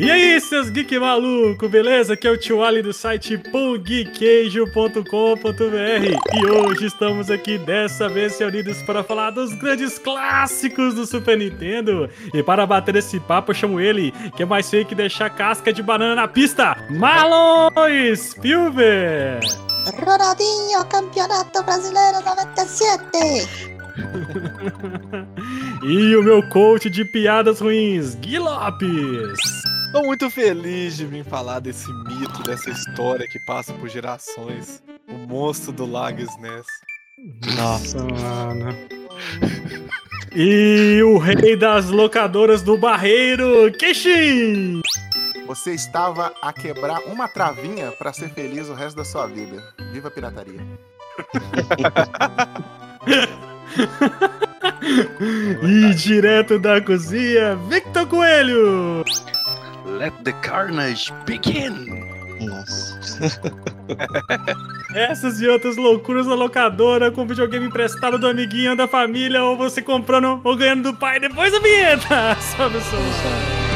E aí, seus geek maluco, beleza? Aqui é o Tio Ali do site pongqueijo.com.br e hoje estamos aqui dessa vez reunidos para falar dos grandes clássicos do Super Nintendo. E para bater esse papo, eu chamo ele, que é mais feio que deixar casca de banana na pista, Marlon Spielberg! Ronaldinho, Campeonato Brasileiro 97! e o meu coach de piadas ruins, Gui Lopes! Tô muito feliz de vir falar desse mito, dessa história que passa por gerações. O monstro do Lago Ness. Nossa, mano. E o rei das locadoras do Barreiro, Kishin! Você estava a quebrar uma travinha para ser feliz o resto da sua vida. Viva a pirataria. e direto da cozinha, Victor Coelho! Let the carnage begin! Nossa. Essas e outras loucuras da locadora com videogame emprestado do amiguinho da família ou você comprando ou ganhando do pai depois da vinheta. Sobe o som.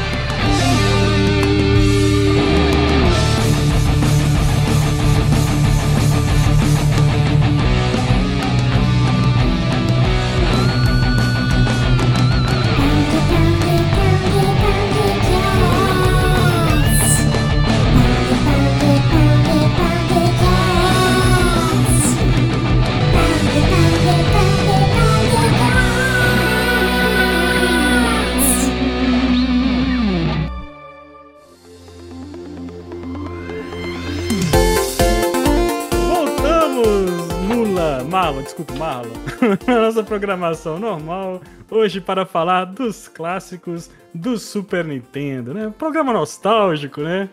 Desculpa, Marlon. Nossa programação normal, hoje para falar dos clássicos do Super Nintendo, né? Programa nostálgico, né?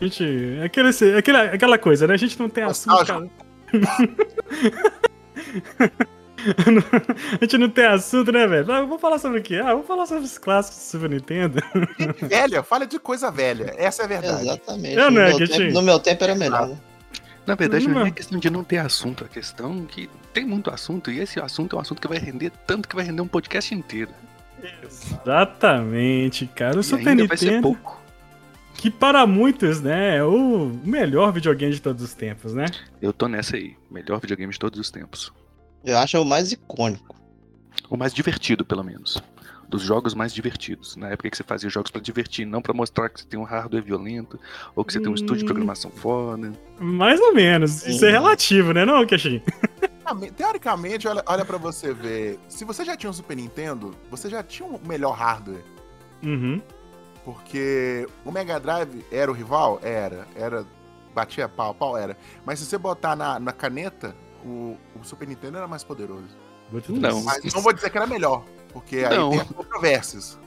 A gente. Aquele, aquele, aquela coisa, né? A gente não tem assunto. a gente não tem assunto, né, velho? Ah, vou falar sobre o quê? Ah, vou falar sobre os clássicos do Super Nintendo. Velha, fala de coisa velha. Essa é a verdade. Exatamente. Eu, no, é, meu tempo, no meu tempo era melhor, né? Na verdade, não é questão de não ter assunto, a questão é que tem muito assunto, e esse assunto é um assunto que vai render tanto que vai render um podcast inteiro. Exatamente, cara. O e Super Nintendo. Vai ser pouco. Que para muitos, né, é o melhor videogame de todos os tempos, né? Eu tô nessa aí. Melhor videogame de todos os tempos. Eu acho o mais icônico. O mais divertido, pelo menos dos jogos mais divertidos. Na época que você fazia jogos para divertir, não para mostrar que você tem um hardware violento ou que você tem um estúdio de hum. programação foda. Mais ou menos. Isso é relativo, né, não, Keshin? Teoricamente, olha, olha para você ver. Se você já tinha um Super Nintendo, você já tinha um melhor hardware. Uhum. Porque o Mega Drive era o rival? Era. Era. Batia pau, pau era. Mas se você botar na, na caneta, o, o Super Nintendo era mais poderoso. Não. Mas não vou dizer que era melhor. Porque aí não. tem controvérsias.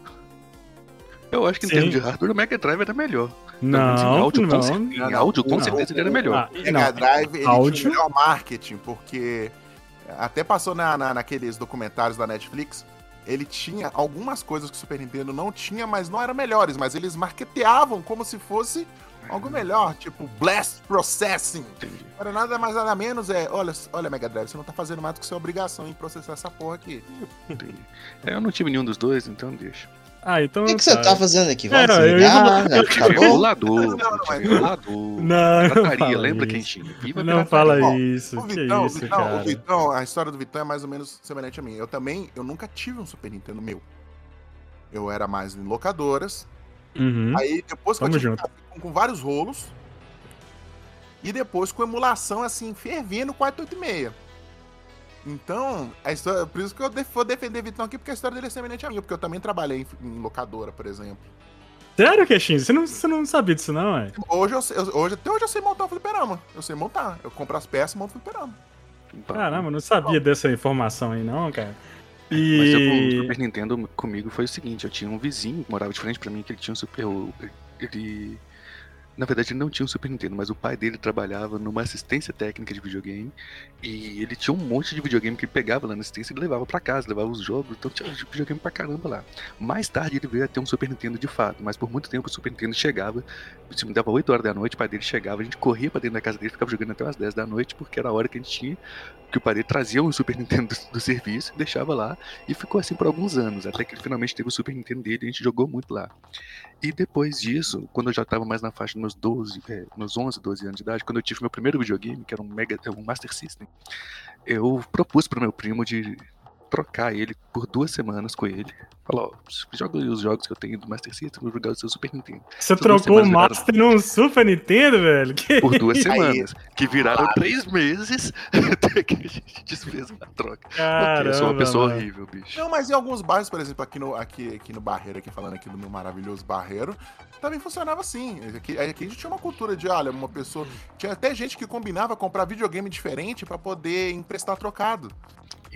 Eu acho que em Sim. termos de hardware, o Mega Drive era melhor. Não, em áudio, não, com, em áudio, com não, certeza ele era melhor. Ah, o Mega Drive ele áudio? tinha melhor marketing, porque até passou na, na, naqueles documentários da Netflix, ele tinha algumas coisas que o Super Nintendo não tinha, mas não eram melhores, mas eles marketeavam como se fosse algo melhor, tipo Blast Processing. Para nada mais nada menos é, olha, olha Mega Drive, você não tá fazendo mais do que sua obrigação em processar essa porra aqui. É, eu não tive nenhum dos dois, então deixa. Ah, então. O que, que você tá fazendo aqui? Vamos é, eu, eu, eu tive regulador. Regulador. Não, Pirataria, lembra quem tinha? Viva não fala isso. O Vitão, isso, Vitão, cara. o Vitão, a história do Vitão é mais ou menos semelhante a mim. Eu também, eu nunca tive um Super Nintendo meu. Eu era mais em locadoras. Uhum. Aí depois que Tamo eu tive junto com, com vários rolos. E depois com emulação, assim, fervendo 486. Então, a história, por isso que eu vou defender Vitão aqui, porque a história dele é semelhante a minha, porque eu também trabalhei em, em locadora, por exemplo. Sério, Queixinho? Você não, você não sabia disso, não, é? Hoje, eu, eu, hoje, até hoje eu sei montar o fliperama. Eu sei montar. Eu compro as peças e monto o fliperama. Caramba, não sabia dessa informação aí, não, cara. E... Mas eu, o Super Nintendo comigo foi o seguinte, eu tinha um vizinho que morava de frente pra mim, que ele tinha um Super... Ele Na verdade, ele não tinha um Super Nintendo, mas o pai dele trabalhava numa assistência técnica de videogame. E ele tinha um monte de videogame que ele pegava lá na assistência e levava para casa, levava os jogos. Então tinha videogame pra caramba lá. Mais tarde ele veio a ter um Super Nintendo de fato, mas por muito tempo o Super Nintendo chegava. Se me dava 8 horas da noite, o pai dele chegava, a gente corria pra dentro da casa dele, ficava jogando até umas 10 da noite, porque era a hora que a gente tinha. Que o pai dele trazia um Super Nintendo do, do serviço, deixava lá e ficou assim por alguns anos, até que ele finalmente teve o Super Nintendo dele e a gente jogou muito lá. E depois disso, quando eu já tava mais na faixa dos meus 12, é, meus 11, 12 anos de idade, quando eu tive meu primeiro videogame, que era um Mega, um Master System, eu propus pro meu primo de trocar ele por duas semanas com ele. Falou, ó, joga os jogos que eu tenho do Master System, vou jogar o seu Super Nintendo. Você trocou o Master viraram... num Super Nintendo, velho? Que por duas semanas. Aí, que viraram claro. três meses até que a gente desfez a troca. Caramba, eu sou uma pessoa mano. horrível, bicho. Não, mas em alguns bairros, por exemplo, aqui no, aqui, aqui no Barreiro, aqui falando aqui do meu maravilhoso Barreiro, também funcionava assim. Aqui, aqui a gente tinha uma cultura de, olha, uma pessoa. Tinha até gente que combinava comprar videogame diferente para poder emprestar trocado.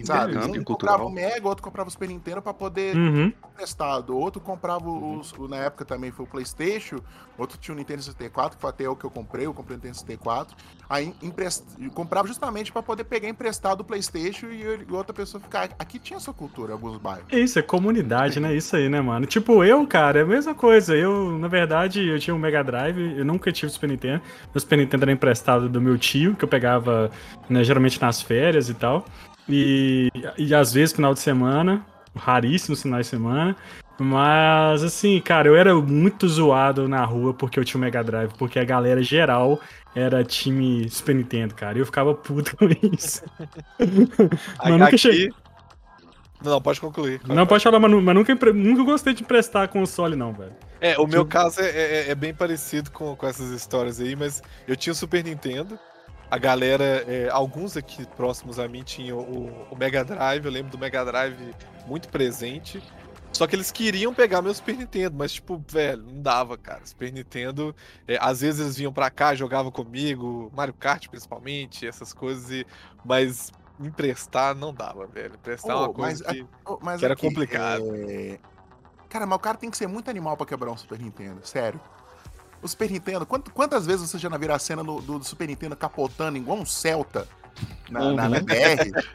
Sabe? Um comprava o Mega, outro comprava o Super Nintendo pra poder uhum. emprestado. Outro comprava uhum. os, na época também foi o Playstation, outro tinha o Nintendo 64, que foi até o que eu comprei, eu comprei o Nintendo 64. Aí emprest... comprava justamente para poder pegar emprestado o Playstation e, e, outra pessoa ficar. Aqui tinha essa cultura em alguns bairros. Isso, é comunidade, né? Isso aí, né, mano? Tipo, eu, cara, é a mesma coisa. Eu, na verdade, eu tinha um Mega Drive, eu nunca tive o Super Nintendo. O Super Nintendo era emprestado do meu tio, que eu pegava, né, geralmente nas férias e tal. E, e às vezes final de semana, raríssimos finais de semana. Mas assim, cara, eu era muito zoado na rua porque eu tinha o Mega Drive, porque a galera geral era time Super Nintendo, cara. E eu ficava puto com isso. mas nunca aqui... cheguei. Não, pode concluir. Não, pode falar, mas, mas nunca, nunca gostei de emprestar console, não, velho. É, o meu caso é, é, é, bem parecido com, com essas histórias aí, mas eu tinha o Super Nintendo a galera, é, alguns aqui próximos a mim tinham o, o, Mega Drive, eu lembro do Mega Drive muito presente. Só que eles queriam pegar meu Super Nintendo, mas, tipo, velho, não dava, cara. Super Nintendo, é, às vezes eles vinham pra cá, jogavam comigo, Mario Kart principalmente, essas coisas, e... mas emprestar não dava, velho. Emprestar oh, uma coisa mas, que, oh, que era aqui, complicado. É... Cara, mas o cara tem que ser muito animal para quebrar um Super Nintendo, sério. O Super Nintendo, quantas vezes você já não viu a cena do, do, Super Nintendo capotando igual um Celta na, uhum. na, na BR?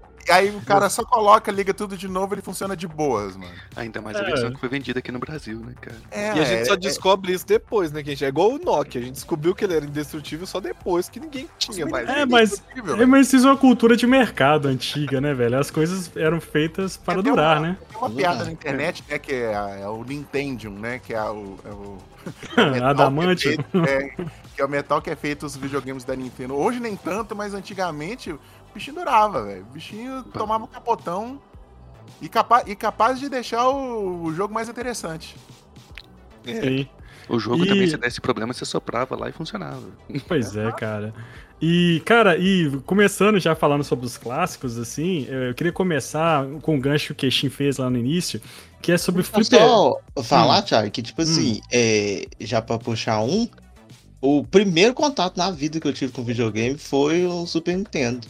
E aí o cara só coloca, liga tudo de novo, ele funciona de boas, mano. Ainda mais a é. versão que foi vendida aqui no Brasil, né, cara? É, e a gente é, só é. descobre é... isso depois, né, gente? É igual o Nokia, a gente descobriu que ele era indestrutível só depois que ninguém tinha mais. É, mas, é, mas isso é uma cultura de mercado antiga, né, velho? As coisas eram feitas para durar, uma, né? Tem uma piada na internet, né, que é, é o Nintendo, né, que é o... É o... Adamante. É, que é o metal que é feito os videogames da Nintendo. Hoje nem tanto, mas antigamente bichinho durava, velho. O bichinho tomava um capotão e, capa e capaz de deixar o, o jogo mais interessante. É. Sim. O jogo e... também, se desse problema, você soprava lá e funcionava. Pois é, cara. E, cara, e começando já falando sobre os clássicos, assim, eu queria começar com o gancho que o Queixin fez lá no início, que é sobre Flipper. Só falar, hum. Thiago, que tipo assim, hum. é, já pra puxar um, o primeiro contato na vida que eu tive com videogame foi o Super Nintendo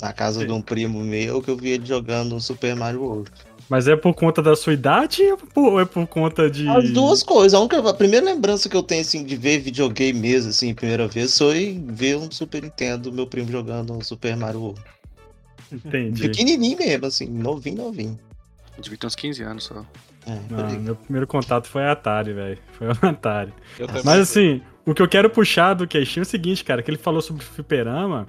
na casa Sim. de um primo meu que eu vi ele jogando um Super Mario World. Mas é por conta da sua idade ou é por conta de. As duas coisas. A, única, a primeira lembrança que eu tenho assim, de ver videogame mesmo, assim, primeira vez, foi ver um Super Nintendo, meu primo jogando um Super Mario World. Entendi. Pequenininho mesmo, assim, novinho, novinho. Devia ter uns 15 anos só. É, Não, meu primeiro contato foi a Atari, velho. Foi o Atari. Mas assim, o que eu quero puxar do queixinho é o seguinte, cara, que ele falou sobre o fliperama.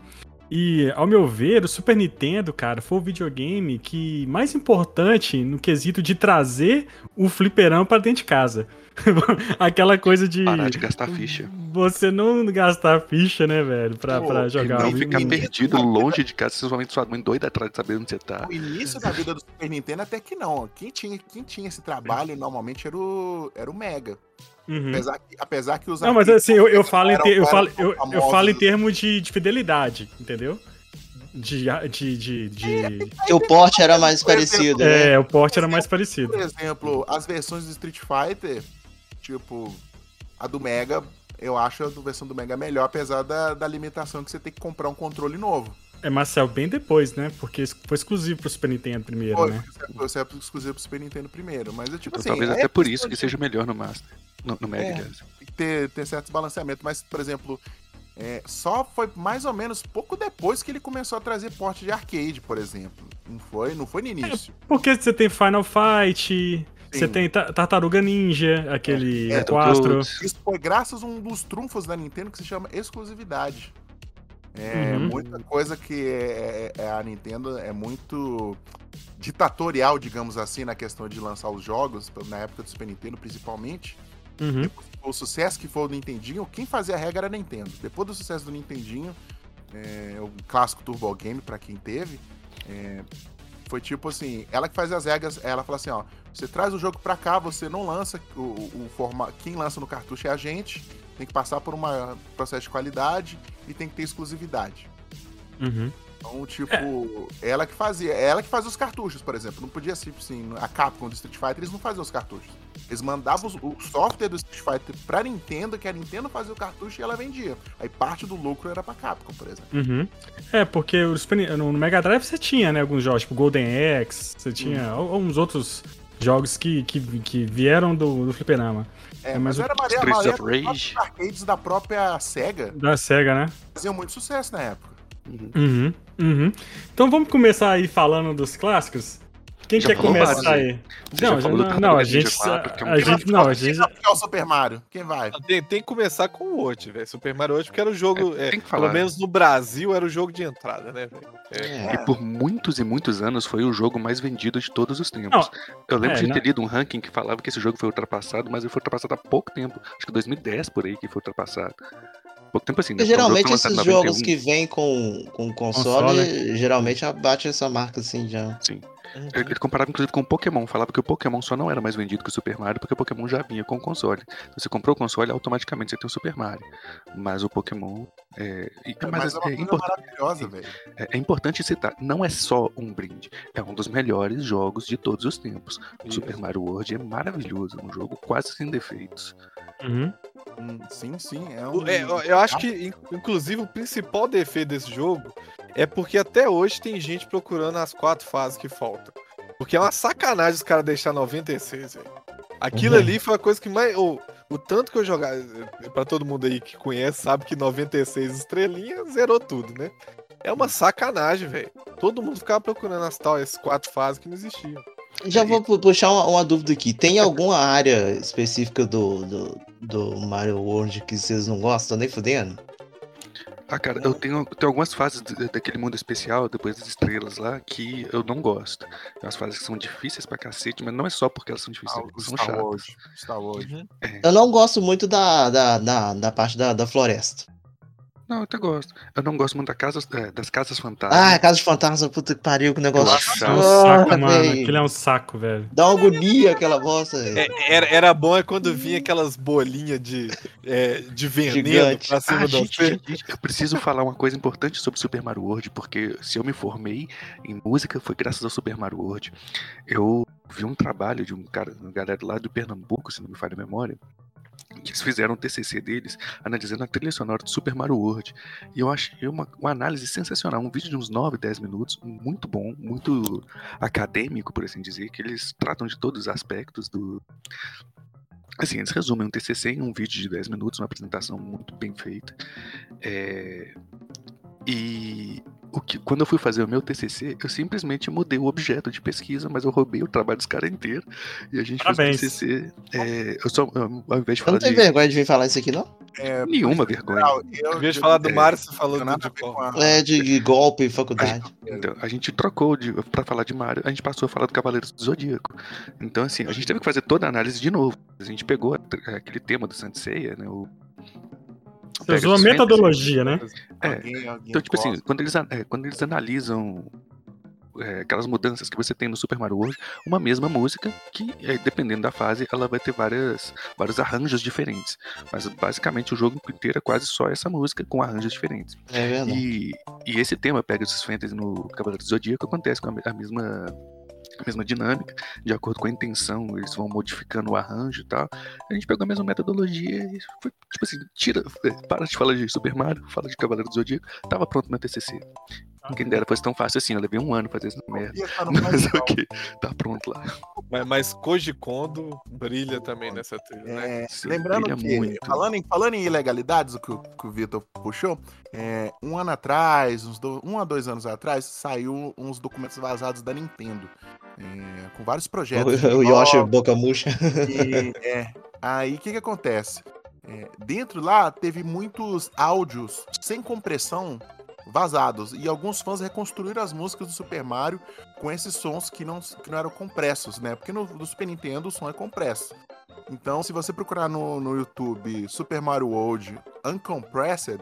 E, ao meu ver, o Super Nintendo, cara, foi o videogame que mais importante no quesito de trazer o fliperão para dentro de casa. Aquela coisa de. Parar de gastar ficha. Você não gastar ficha, né, velho? Pra, Pô, pra jogar. Não ficar perdido longe de casa, principalmente sua mãe doida atrás de saber onde você tá. O início da vida do Super Nintendo até que não. Quem tinha, quem tinha esse trabalho normalmente era o, era o Mega. Uhum. Apesar, que, apesar que os Não, mas assim, eu, eu falo, em ter, eu, falo, eu, eu falo em termos de, de fidelidade, entendeu? De. de, de, de... O porte era mais parecido. É, né? o porte era mais parecido. Por exemplo, as versões do Street Fighter, tipo, a do Mega, eu acho a versão do Mega melhor, apesar da, da limitação que você tem que comprar um controle novo. É, Marcel, bem depois, né? Porque foi exclusivo pro Super Nintendo primeiro, foi, né? Foi, foi exclusivo pro Super Nintendo primeiro, mas é tipo então, assim... Talvez é até por isso que seja melhor no Master. No, no Mega, é, ter, ter certos balanceamentos, mas, por exemplo, é, só foi mais ou menos pouco depois que ele começou a trazer porte de arcade, por exemplo. Não foi, não foi no início. É, porque você tem Final Fight, você tem Tartaruga Ninja, aquele é, 4. Isso foi graças a um dos trunfos da Nintendo que se chama exclusividade. É uhum. muita coisa que é, é, é, a Nintendo é muito ditatorial, digamos assim, na questão de lançar os jogos, na época do Super Nintendo principalmente. Uhum. O sucesso que foi o Nintendinho, quem fazia a regra era a Nintendo. Depois do sucesso do Nintendinho, é, o clássico Turbo Game, para quem teve, é, foi tipo assim, ela que faz as regras, ela fala assim, ó, você traz o jogo pra cá, você não lança o, o formato, quem lança no cartucho é a gente, tem que passar por um processo de qualidade e tem que ter exclusividade. Uhum. Então, tipo, é. ela que fazia, ela que fazia os cartuchos, por exemplo. Não podia ser assim, a Capcom do Street Fighter, eles não faziam os cartuchos. Eles mandavam o software do Street Fighter pra Nintendo, que a Nintendo fazia o cartucho e ela vendia. Aí parte do lucro era pra Capcom, por exemplo. Uhum. É, porque no Mega Drive você tinha, né, alguns jogos, tipo Golden Axe, você tinha uhum. alguns outros jogos que, que, que vieram do, do Fliperama. É, mas, mas era Maria, Maria dos arcades da própria SEGA. Da SEGA, né? Faziam muito sucesso na época. Uhum. Uhum, uhum. Então vamos começar aí falando dos clássicos? Quem já quer começar aí? Não, já, não, não, a gente. 4, a, a gente não, a gente. É o Super Mario. Quem vai? Tem, tem que começar com o Oti, velho. Super Mario Oti, porque era o jogo. É, é, pelo menos no Brasil, era o jogo de entrada, né, velho? É. E por muitos e muitos anos foi o jogo mais vendido de todos os tempos. Não, eu lembro é, de ter lido um ranking que falava que esse jogo foi ultrapassado, mas ele foi ultrapassado há pouco tempo. Acho que 2010 por aí que foi ultrapassado pouco tempo assim. Né? Geralmente esses jogos que vêm com, com console, console, geralmente abate essa marca assim já. Sim. Uhum. Ele comparava inclusive com o Pokémon, falava que o Pokémon só não era mais vendido que o Super Mario porque o Pokémon já vinha com o console. Então, você comprou o console, automaticamente você tem o Super Mario. Mas o Pokémon. É, é mas, mas é, uma é coisa maravilhosa, velho. É, é, importante citar, não é só um brinde, é um dos melhores jogos de todos os tempos. O Isso. Super Mario World é maravilhoso, um jogo quase sem defeitos. Uhum. Hum, sim, sim. É um... É, eu acho que, inclusive, o principal defeito desse jogo é porque até hoje tem gente procurando as quatro fases que faltam. Porque é uma sacanagem os caras deixar 96, velho. Aquilo uhum. ali foi a coisa que mais. O, o tanto que eu jogava. para todo mundo aí que conhece, sabe que 96 estrelinhas zerou tudo, né? É uma sacanagem, velho. Todo mundo ficava procurando as tais quatro fases que não existiam. Já vou puxar uma, uma, dúvida aqui. Tem alguma área específica do, do, do, Mario World que vocês não gostam nem fudendo? Ah, cara, eu tenho, tenho algumas fases daquele mundo especial, depois das estrelas lá, que eu não gosto. Tem umas fases que são difíceis pra cacete, mas não é só porque elas são difíceis, ah, são Star chatas. Wars. Star Wars. Uhum. É. Eu não gosto muito da, da, da, da parte da, da floresta. Não, eu até gosto. Eu não gosto muito da casa, é, das casas fantasmas. Ah, casas fantasmas, puta que pariu, que negócio. Nossa, é um saco, mano. Aquilo é um saco, velho. Dá uma agonia aquela bosta. É, era, era bom é quando vinha aquelas bolinhas de, é, de veneno Gigante. pra cima ah, do gente, gente, Eu preciso falar uma coisa importante sobre Super Mario World, porque se eu me formei em música foi graças ao Super Mario World. Eu vi um trabalho de um cara, uma galera lá do Pernambuco, se não me falha a memória, eles fizeram um TCC deles analisando a trilha sonora do Super Mario World. E eu achei uma, uma análise sensacional. Um vídeo de uns 9, 10 minutos, muito bom, muito acadêmico, por assim dizer, que eles tratam de todos os aspectos do. Assim, eles resumem um TCC em um vídeo de 10 minutos, uma apresentação muito bem feita. É... E o que, quando eu fui fazer o meu TCC, eu simplesmente mudei o objeto de pesquisa, mas eu roubei o trabalho dos caras inteiro. E a gente Parabéns. fez o TCC. É, eu só, ao invés de falar. Não tem de... vergonha de vir falar isso aqui, não? É, Nenhuma vergonha. Eu, invés de falar do é, Mário, você falou do de, é, de golpe, faculdade. A, então, a gente trocou de, pra falar de Mario, a gente passou a falar do Cavaleiros do Zodíaco. Então, assim, a gente teve que fazer toda a análise de novo. A gente pegou aquele tema do Seiya, né? O você usou a metodologia, né? É. Alguém, alguém então, tipo assim, quando eles, é, quando eles analisam é, aquelas mudanças que você tem no Super Mario World, uma mesma música que, é, dependendo da fase, ela vai ter várias, vários arranjos diferentes. Mas basicamente o jogo inteiro é quase só essa música com arranjos diferentes. É verdade. E, e esse tema, Pegasus Fantasy no Cavaleiro do Zodíaco, acontece com a, a mesma mesma dinâmica, de acordo com a intenção, eles vão modificando o arranjo e tal. A gente pegou a mesma metodologia e foi tipo assim: tira, para de falar de Super Mario, fala de Cavaleiro do Zodíaco, tava pronto meu TCC. Quem dera fosse tão fácil assim, eu levei um ano fazer essa merda. No Mas ok, tá pronto lá. Mas, mas Koji Kondo brilha também nessa trilha, né? É, Sim, lembrando que, muito. falando em, falando em ilegalidades, o que, o que o Vitor puxou, é, um ano atrás, uns do- um a dois anos atrás, saiu uns documentos vazados da Nintendo, é, com vários projetos. O, o Yoshi boca murcha. e, é, aí o que, que acontece? É, dentro lá teve muitos áudios sem compressão vazados e alguns fãs reconstruíram as músicas do Super Mario com esses sons que não, que não eram compressos, né? Porque no, no Super Nintendo o som é compresso. Então, se você procurar no, no YouTube Super Mario World Uncompressed,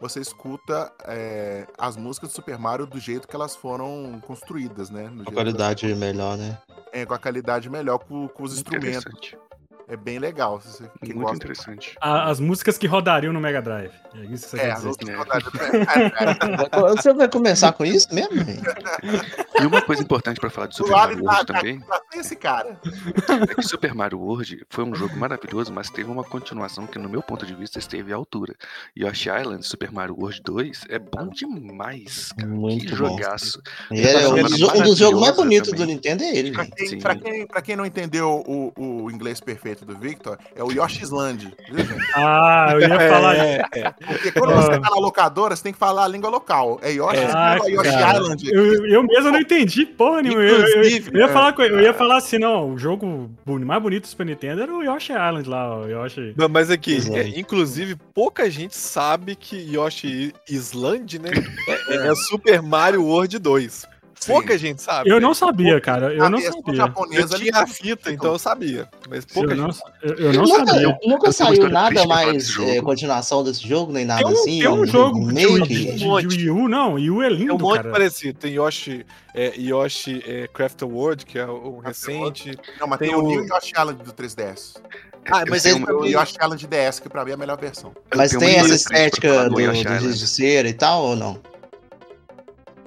você escuta é, as músicas do Super Mario do jeito que elas foram construídas, né? Do A qualidade melhor, né? é, com a qualidade melhor com, com os instrumentos. É bem legal. Se você, quem Muito gosta. interessante. A- As músicas que rodariam no Mega Drive. É isso que você É, quer as dizer. rodadas- Você vai começar com isso mesmo, velho? E uma coisa importante pra falar de Do Super Mario World tá, também tá esse cara. é que Super Mario World foi um jogo maravilhoso, mas teve uma continuação que, no meu ponto de vista, esteve à altura. Yoshi Island Super Mario World 2 é bom demais, cara. Muito que bom. jogaço. É Tá um, um dos jogos mais bonitos do. Nintendo é ele, Pra quem, pra quem- pra quem não entendeu o, o inglês perfeito do Victor, é o Yoshi's Land. Viu, gente? Ah, eu ia falar. É, é. Porque quando você tá na locadora, você tem que falar a língua local. É Yoshi's Ah, Land, Yoshi. Island. Eu, eu mesmo não entendi porra nenhuma. Eu, eu- eu ia é, falar, com- eu ia falar assim, não, o jogo mais bonito do Super Nintendo era o Yoshi Island lá, o Yoshi. Não, mas aqui, é, inclusive, pouca gente sabe que Yoshi Island, né, é, é Super Mario World 2. Pouca gente sabe. Eu né? não sabia, cara, eu A não sabia. Eu japonesa tinha a fita, então eu sabia. Mas pouca Eu não, gente. eu, eu não nunca, sabia. nunca saiu nada mais jogo. é, continuação desse jogo, nem nada Tem um, assim. tem um jogo de, remake. de, de. Wii U, não, Wii U é Tem lindo, um monte cara. parecido. Tem Yoshi, é, Yoshi é, Craft World, que é o recente. Não, mas Tem tem, o o- New Yoshi Island do 3DS. Ah, Eu mas tenho ele uma- O Yoshi Island DS, que pra mim é a melhor versão. eu Mas tem essa estética do, do giz de cera e tal, ou não?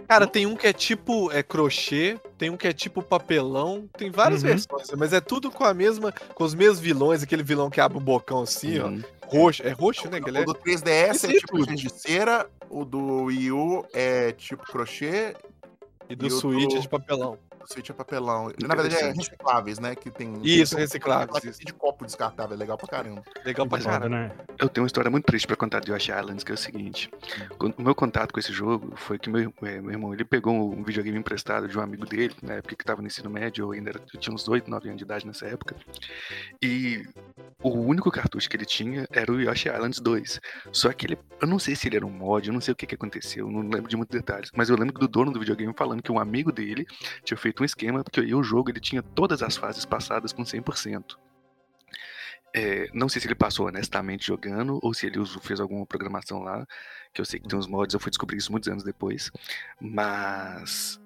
Cara, tem um que é tipo é, crochê, tem um que é tipo papelão, tem várias Uhum. versões, mas é tudo com a mesma, com os mesmos vilões, aquele vilão que abre um bocão assim, ó, Uhum. roxo, é roxo, né, é? O do 3DS é Esse é tipo de cera, o do Wii U é tipo crochê, E do e o Switch do- é de papelão. Switch é papelão. Na verdade é recicláveis, né? Que tem, Isso, tem recicláveis, isso. de copo descartável, é legal pra caramba. Legal pra. Foda, né? Eu tenho uma história muito triste pra contar de Yoshi Islands, que é o seguinte. Quando- O meu contato com esse jogo foi que meu, é, meu irmão, ele pegou um videogame emprestado de um amigo dele, na época que tava no ensino médio, eu ainda era, eu tinha uns 8, 9 anos de idade nessa época. E o único cartucho que ele tinha era o Yoshi Islands 2. Só que ele, eu não sei se ele era um mod, eu não sei o que que aconteceu, não lembro de muitos detalhes, mas eu lembro do dono do videogame falando que um amigo dele tinha feito um esquema, porque aí o jogo ele tinha todas as fases passadas com 100%. É, não sei se ele passou honestamente jogando ou se ele usou- fez alguma programação lá, que eu sei que tem uns mods, eu fui descobrir isso muitos anos depois, mas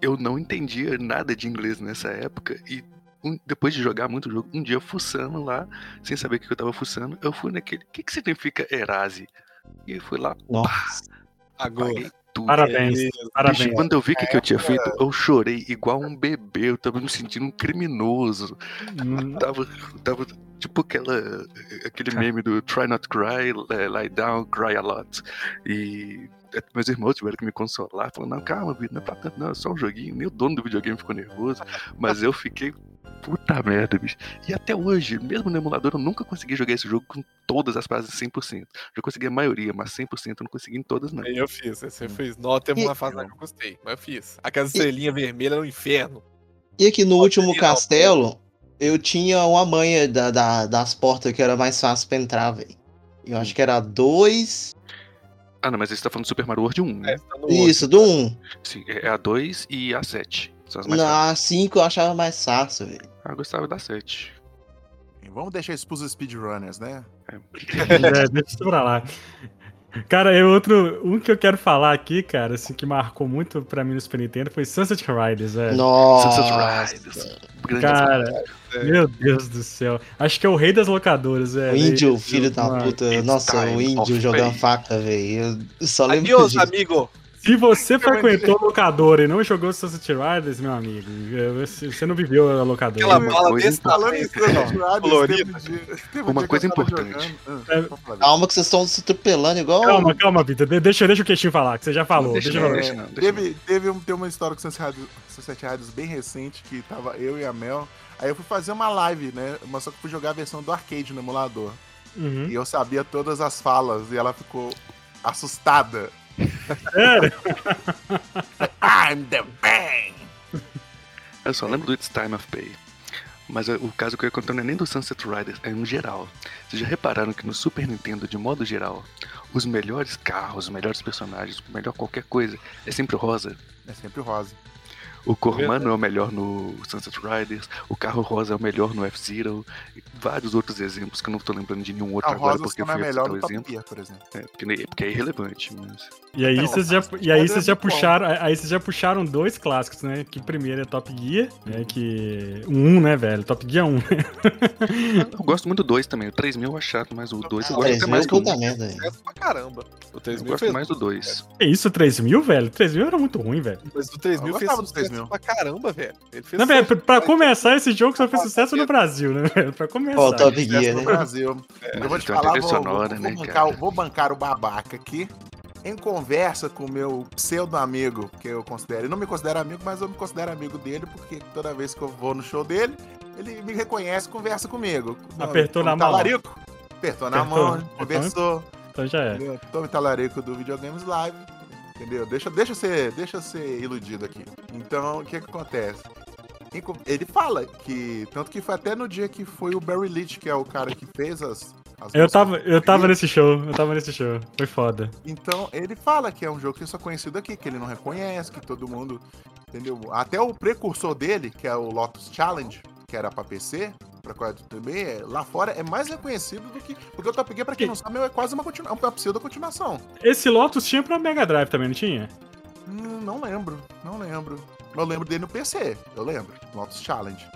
eu não entendia nada de inglês nessa época e um- depois de jogar muito jogo, um dia fuçando lá, sem saber o que eu tava fuçando, eu fui naquele, o que que significa Erase? E eu fui lá, Nossa. Agora. paguei tudo. Parabéns, Bicho, parabéns. quando eu vi o que, que eu tinha feito, eu chorei igual um bebê, eu tava me sentindo um criminoso. Hum, Tava, tava tipo aquela, aquele meme do Try Not Cry, eh, Lie Down, Cry A Lot. E eh, meus irmãos tiveram que me consolar, falando, não, calma, não é pra tanto, não, é só um joguinho. Nem o dono do videogame ficou nervoso, mas eu fiquei, puta merda, bicho. E até hoje, mesmo no emulador, eu nunca consegui jogar esse jogo com todas as fases 100%. Já consegui a maioria, mas 100% eu não consegui em todas, não. Eu fiz, você fez. Não, E- uma fase lá que eu gostei, mas eu fiz. Aquela estrelinha vermelha no inferno. E aqui no último Legal. castelo, eu tinha uma manha da, da- das portas que era mais fácil pra entrar, velho. Eu acho que era dois. Ah, não, mas você tá falando do Super Mario World 1, né? É, tá no outro. Isso, do um. Sim, é a 2 e a 7. São as mais. Na cinco eu achava mais fácil, velho. Ah, eu gostava da 7. Vamos deixar isso pros speedrunners, né? é, deixa isso pra lá. Cara, é outro. Um que eu quero falar aqui, cara, assim, que marcou muito pra mim no Super Nintendo foi Sunset Riders, velho. Sunset Nossa. Riders. Cara, É. meu Deus do céu. Acho que é o rei das locadoras, O velho. índio, filho da puta. It's Nossa, o índio jogando faca, velho. Eu só lembro Adiós, disso. amigo. Se você frequentou a locadora e não jogou Sunset Riders, meu amigo, você não viveu a locadora. Aquela Uma bala coisa desse tamanho, um Uma coisa importante. É. Ah. Calma que vocês estão se atropelando igual. Calma, calma, Vitor. De- Deixa, deixa o queixinho falar, que você já falou. Deixa Deixa, eu não, falar. deixa não, deixa Teve, teve um, tem uma história com o Sunset Riders- Sunset Riders bem recente, que tava eu e a Mel. Aí eu fui fazer uma live, né? Mas só que fui jogar a versão do arcade no emulador. Uhum. E eu sabia todas as falas e ela ficou assustada. Sério? I'm the bang! Eu só lembro do It's Time of Pay. Mas eh, o caso que eu ia contar não é nem do Sunset Riders, é no geral. Vocês já repararam que no Super Nintendo, de modo geral, os melhores carros, os melhores personagens, o melhor qualquer coisa, é sempre rosa? É sempre rosa. O Cormano é o melhor no Sunset Riders, o carro rosa é o melhor no F-Zero, e vários outros exemplos que eu não tô lembrando de nenhum outro A agora rosa porque não é eu melhor no o Top exemplo. Gear, por exemplo. É, porque, porque é irrelevante, mas. E aí vocês já, e aí Riders vocês é já puxaram, aí vocês já puxaram dois clássicos, né? Que primeiro é Top Gear, né? Que um, né, velho? Top Gear 1. Eu gosto muito do 2 também. O 3000 eu acho chato, mas o 2 eu gosto até 3 mais mil do 1. puta merda aí. Sucesso pra caramba. O Eu 3000 gosto mais do 2. Que isso, 3 mil, velho? 3 mil era muito ruim, velho. Mas o 3000 Eu fez do sucesso 3000. pra caramba, velho. Ele fez Não, velho, pra, pra começar, esse jogo só fez sucesso no Brasil, né, velho? Pra começar. Ó, o Top Sucesso Gear, no né? Brasil. eu vou te falar, vou, sonora, vou, né, vou bancar, vou bancar o babaca aqui. Em conversa com o meu pseudo-amigo, que eu considero. Ele não me considera amigo, mas eu me considero amigo dele, porque toda vez que eu vou no show dele, ele me reconhece e conversa comigo. Apertou na mão. Talarico. Apertou na Apertou. mão, conversou. Então já é. Entendeu? Tome talarico do Videogames Live. Entendeu? Deixa, deixa, eu ser, deixa eu ser iludido aqui. Então, o que que acontece? Ele fala que. Tanto que foi até no dia que foi o Barry Leach, que é o cara que fez as. as Eu tava, eu tava nesse show, eu tava nesse show. Foi foda. Então, ele fala que é um jogo que é só conhecido aqui, que ele não reconhece, que todo mundo. Entendeu? Até o precursor dele, que é o Lotus Challenge, que era pra PC, pra quadro também, é- lá fora é mais reconhecido do que. Porque o Top Gear, pra quem não sabe, é quase uma, continua, uma pseudo continuação. Esse Lotus tinha pra Mega Drive também, não tinha? Hum, não lembro, não lembro. Eu lembro dele no PC, eu lembro. Lotus Challenge.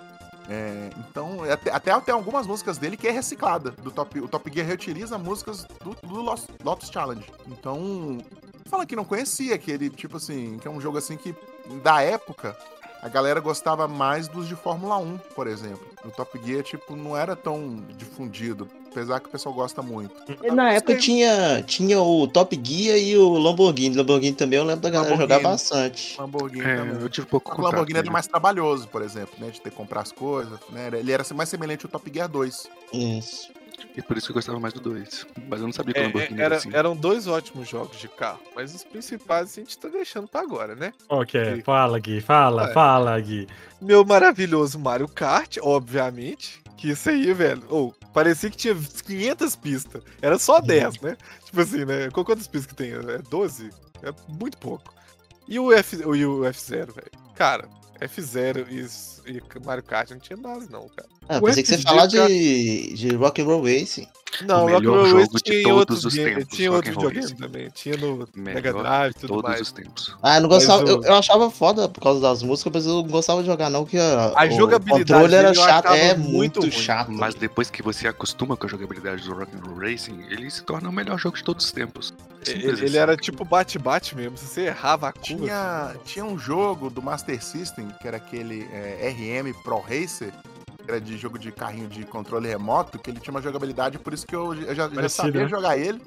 É, então, até, até tem algumas músicas dele que é reciclada. Do Top, o Top Gear reutiliza músicas do, do Lotus, Lotus Challenge. Então, fala que não conhecia, que ele, tipo assim, que é um jogo assim que, da época, a galera gostava mais dos de Fórmula 1, por exemplo. O Top Gear, tipo, não era tão difundido, apesar que o pessoal gosta muito. E na época tinha, tinha o Top Gear e o Lamborghini. Lamborghini também eu lembro da galera jogar bastante. Lamborghini É, também. eu tive pouco O contato. Lamborghini era mais trabalhoso, por exemplo, né? De ter que comprar as coisas, né? Ele era mais semelhante ao Top Gear 2. Isso. E por isso que eu gostava mais do 2. Mas eu não sabia que o É, Lamborghini era era- assim. eram dois ótimos jogos de carro, mas os principais a gente tá deixando pra agora, né? Ok, Sim. fala, Gui, fala, É. fala, Gui. Meu maravilhoso Mario Kart, obviamente. Que isso aí, velho. Ou, parecia que tinha 500 pistas. Era só 10, né? Tipo assim, né? Qu- Quantas pistas que tem? É 12? É muito pouco. E o, F, e o F0, velho? Cara, F0 e, e Mario Kart não tinha base, não, cara. Ah, pensei que você ia falar cara- de, de Rock'n'Roll Racing. Não, O melhor Rock'n'Roll jogo de tinha todos outros os tempos, Tinha outro videogame Racing. também. Tinha no Mega Melhor Drive e tudo todos mais. os tempos. Ah, eu não gostava. Eu, eu achava foda por causa das músicas, mas eu não gostava de jogar, não, que a, A o jogabilidade controle era chato. É muito muito, ruim. chato. Mas depois que você acostuma com a jogabilidade do Rock'n'Roll Racing, ele se torna o melhor jogo de todos os tempos. Simples Ele, ele assim. era tipo bate-bate mesmo. Se você errava a curva. Tinha, tinha um jogo do Master System, que era aquele é, RM Pro Racer, era de jogo de carrinho de controle remoto, que ele tinha uma jogabilidade, por isso que eu, eu já, já sabia né? jogar ele.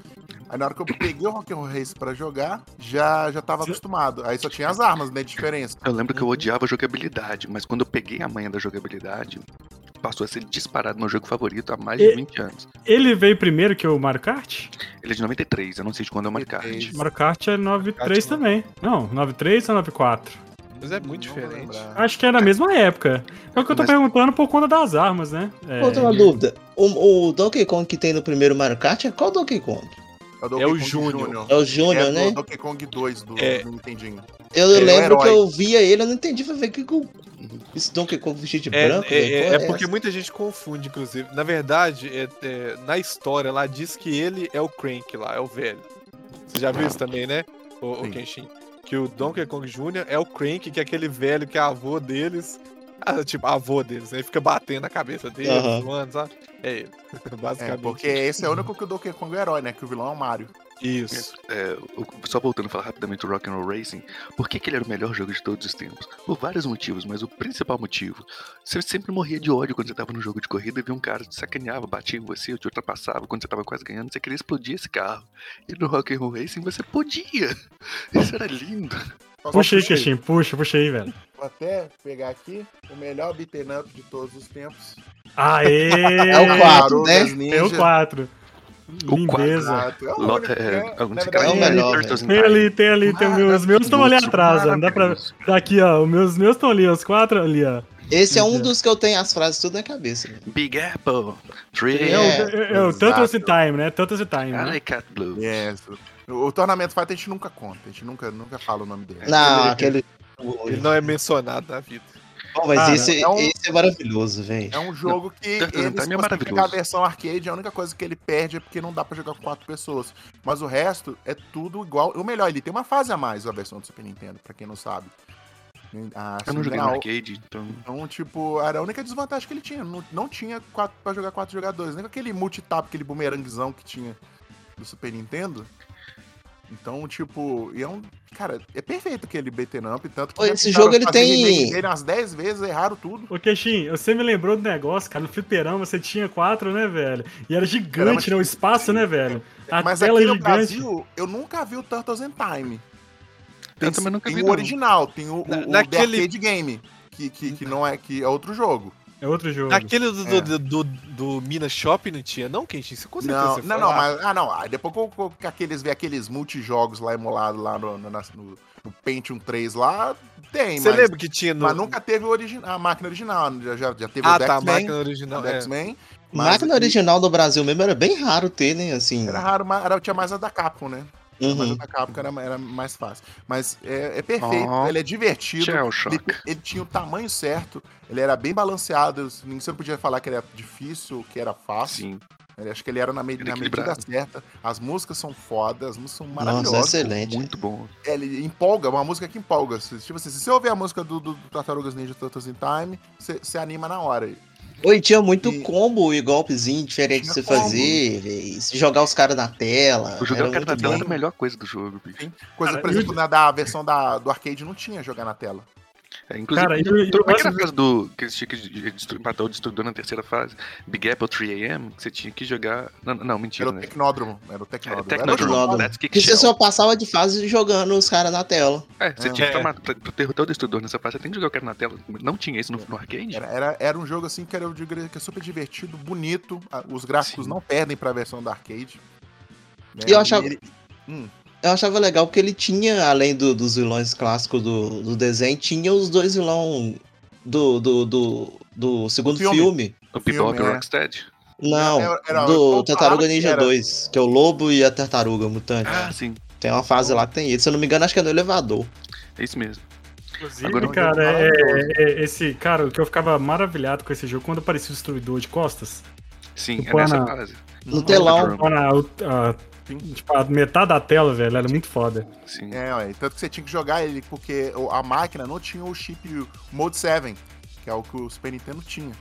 Aí na hora que eu peguei o Rock'n'Roll Race pra jogar, já, já tava Sim. acostumado. Aí só tinha as armas, né? Diferença. Eu lembro que eu odiava a jogabilidade, mas quando eu peguei a manha da jogabilidade, passou a ser disparado meu jogo favorito há mais E- de 20 anos. Ele veio primeiro que o Mario Kart? Ele é de 93, eu não sei de quando é o Mario Kart. 93. Mario Kart é 93 Kart, também. Não, 93 ou 94? Mas é muito diferente. Acho que é na mesma época. É o que eu tô Mas- perguntando por conta das armas, né? É, Outra uma dúvida. O, o Donkey Kong que tem no primeiro Mario Kart é qual Donkey Kong? É o, É o Kong Júnior. É o É Júnior, do né? Donkey Kong 2 do, É. do Nintendinho. Eu Ele é o lembro que eu via ele, eu não entendi. Falei, que que o- esse Donkey Kong vestido de É, branco? é, velho? é- é porque muita gente confunde, inclusive. Na verdade, é- é, na história lá diz que ele é o Crank lá, é o velho. Você já viu isso também, né, o, o. Kenshin? Que o Donkey Kong Jr. é o Crank, que é aquele velho que é avô deles. ah, tipo, avô deles? Ele fica batendo na cabeça dele, Aham. zoando, sabe? É ele. É, Basicamente. porque esse é o único que o Donkey Kong é herói, né? Que o vilão é o Mario. Isso. É, só voltando a falar rapidamente do Rock'n'Roll Racing, por que, que ele era o melhor jogo de todos os tempos? Por vários motivos, mas o principal motivo, você sempre morria de ódio quando você tava no jogo de corrida e via um cara que te sacaneava, batia em você, te ultrapassava, quando você tava quase ganhando, você queria explodir esse carro. E no Rock'n'Roll Racing você podia. Isso era lindo. Puxa aí, Queixinho, puxa, puxa aí, velho. Vou até pegar aqui o melhor beaten up de todos os tempos. Aê! É o quatro, né? Tartarugas Ninja. É o 4. O Lindeza. É é, é, Tem ali, tem ali, tem Maravilhoso. os meus estão ali atrás, ó. Não dá pra. Maravilhoso. Tá aqui, ó. Os meus meus estão ali, os quatro ali, ó. Esse é um dos que eu tenho as frases tudo na cabeça. né? Big Apple, Tree, É, o, é, é o exato. Turtles in Time, né? Turtles in Time. I Né? like Cat Blue. Yes. O, o Tornamento Fight a gente nunca conta, a gente nunca, nunca fala o nome dele. Não, aquele. Ele não é mencionado na vida. Bom, mas Cara, esse, é um- esse é maravilhoso, velho. É um jogo que ele, se é você maravilhoso. pegar a versão arcade, a única coisa que ele perde é porque não dá pra jogar com quatro pessoas. Mas o resto é tudo igual. O melhor, ele tem uma fase a mais a versão do Super Nintendo, pra quem não sabe. Ah, Eu não se joguei no arcade, então. Então, tipo, era a única desvantagem que ele tinha. Não, não tinha quatro, pra jogar quatro jogadores. Nem com aquele multitap, aquele bumeranguezão que tinha do Super Nintendo. Então, tipo, e é um. Cara, é perfeito aquele beaten up, tanto que esse jogo, ele tem- dele umas 10 vezes, erraram tudo. Ô, Queixinho, você me lembrou do negócio, cara. No fliperama você tinha quatro, né, velho? E era gigante, Fliperama né? O espaço, né, velho? A Mas tela aqui no gigante. Brasil, eu nunca vi o Turtles in Time. Tem, Eu também nunca tem vi, o não. original, tem o, o, Na- o naquele- The Arcade Game, que, que, que não é, que é outro jogo. É outro jogo. Naquele do, É. do, do, do Minas Shopping não tinha, não, Kenshin? Você com certeza Não, você não, não, mas. Ah, não. Aí depois que aqueles, vê aqueles multijogos lá emulados lá no, no, no- no Pentium 3 lá, tem, Você mas, lembra que tinha no. mas nunca teve o a máquina original. Já, já, já teve Ah, o tá, a máquina o original. É. X-Men. mas Máquina original do Brasil mesmo era bem raro ter, né? Assim. Era raro, mas era, tinha mais a da Capcom, né? Mas Uhum. da Capcom era, era mais fácil. Mas é, é perfeito, Oh. ele é divertido. Ele, ele tinha o tamanho certo, ele era bem balanceado. Você não podia falar que ele era difícil, que era fácil. Sim. Eu acho que ele era na, me- Ele é na medida certa. As músicas são fodas, as músicas são Nossa, maravilhosas. excelente. Muito bom. Ele empolga, uma música que empolga. Se, tipo assim, se você ouvir a música do, do, do Tartarugas Ninja Turtles in Time, você, você anima na hora. Oi, tinha muito E- combo e golpezinho diferente de Tinha você combo. fazer, véi. Se jogar os caras na tela. O jogar o cara na tela era a melhor coisa do jogo, bicho. Coisa, Cara, por exemplo, na da versão da, do arcade não tinha jogar na tela. É, inclusive, Cara, e e é que era lance a fase do. que eles tinham que matar o destruidor na terceira fase? Big Apple 3AM, que você tinha que jogar. Não, não mentira, Era o né? Tecnódromo. Era o Tecnódromo. Tecnódromo. Era Que você só passava de fase jogando os caras na tela. É, você É. tinha que É. tomar. Pra, pra derrotar o destruidor nessa fase, você tem que jogar o cara na tela. Não tinha isso no, no arcade? Era, era, era um jogo assim que, era, eu que é super divertido, bonito. Os gráficos Sim. não perdem pra versão da arcade. né? E eu achava- ele- Hum, Eu achava legal porque ele tinha, além do- dos vilões clássicos do, do desenho, tinha os dois vilões do, do, do, do segundo Filme. filme. O Bebop e é. Rocksteady? Não, Era- era- do Tartaruga Ninja era. 2, que é o lobo e a tartaruga mutante. Ah, sim. Tem uma fase lá que tem ele. Se eu não me engano, acho que é no elevador. É isso mesmo. Inclusive, Agora- cara, é, é- esse. Cara, o que eu ficava maravilhado com esse jogo, quando aparecia o destruidor de costas, Sim, é nessa na- fase. No telão. Drum. quando a, tipo, a metade da tela, velho, era muito foda. Sim. É, ué, tanto que você tinha que jogar ele, porque o- a máquina não tinha o chip Mode 7, que é o que o Super Nintendo tinha.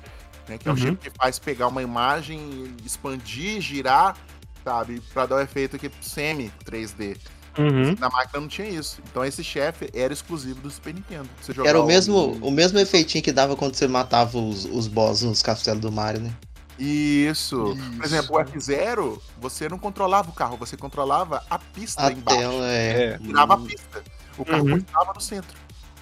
Né, que é Uhum. o chip que faz pegar uma imagem, expandir, girar, sabe? Pra dar o efeito aqui semi 3D. Uhum. Na máquina não tinha isso. Então esse chefe era exclusivo do Super Nintendo. Você Era o mesmo, o mesmo efeitinho que dava quando você matava os, os boss nos castelos do Mario, né? Isso. Por Isso. exemplo, o F0, você não controlava o carro, você controlava a pista A embaixo. tela é. É. Virava a pista. O carro Uhum. continuava no centro.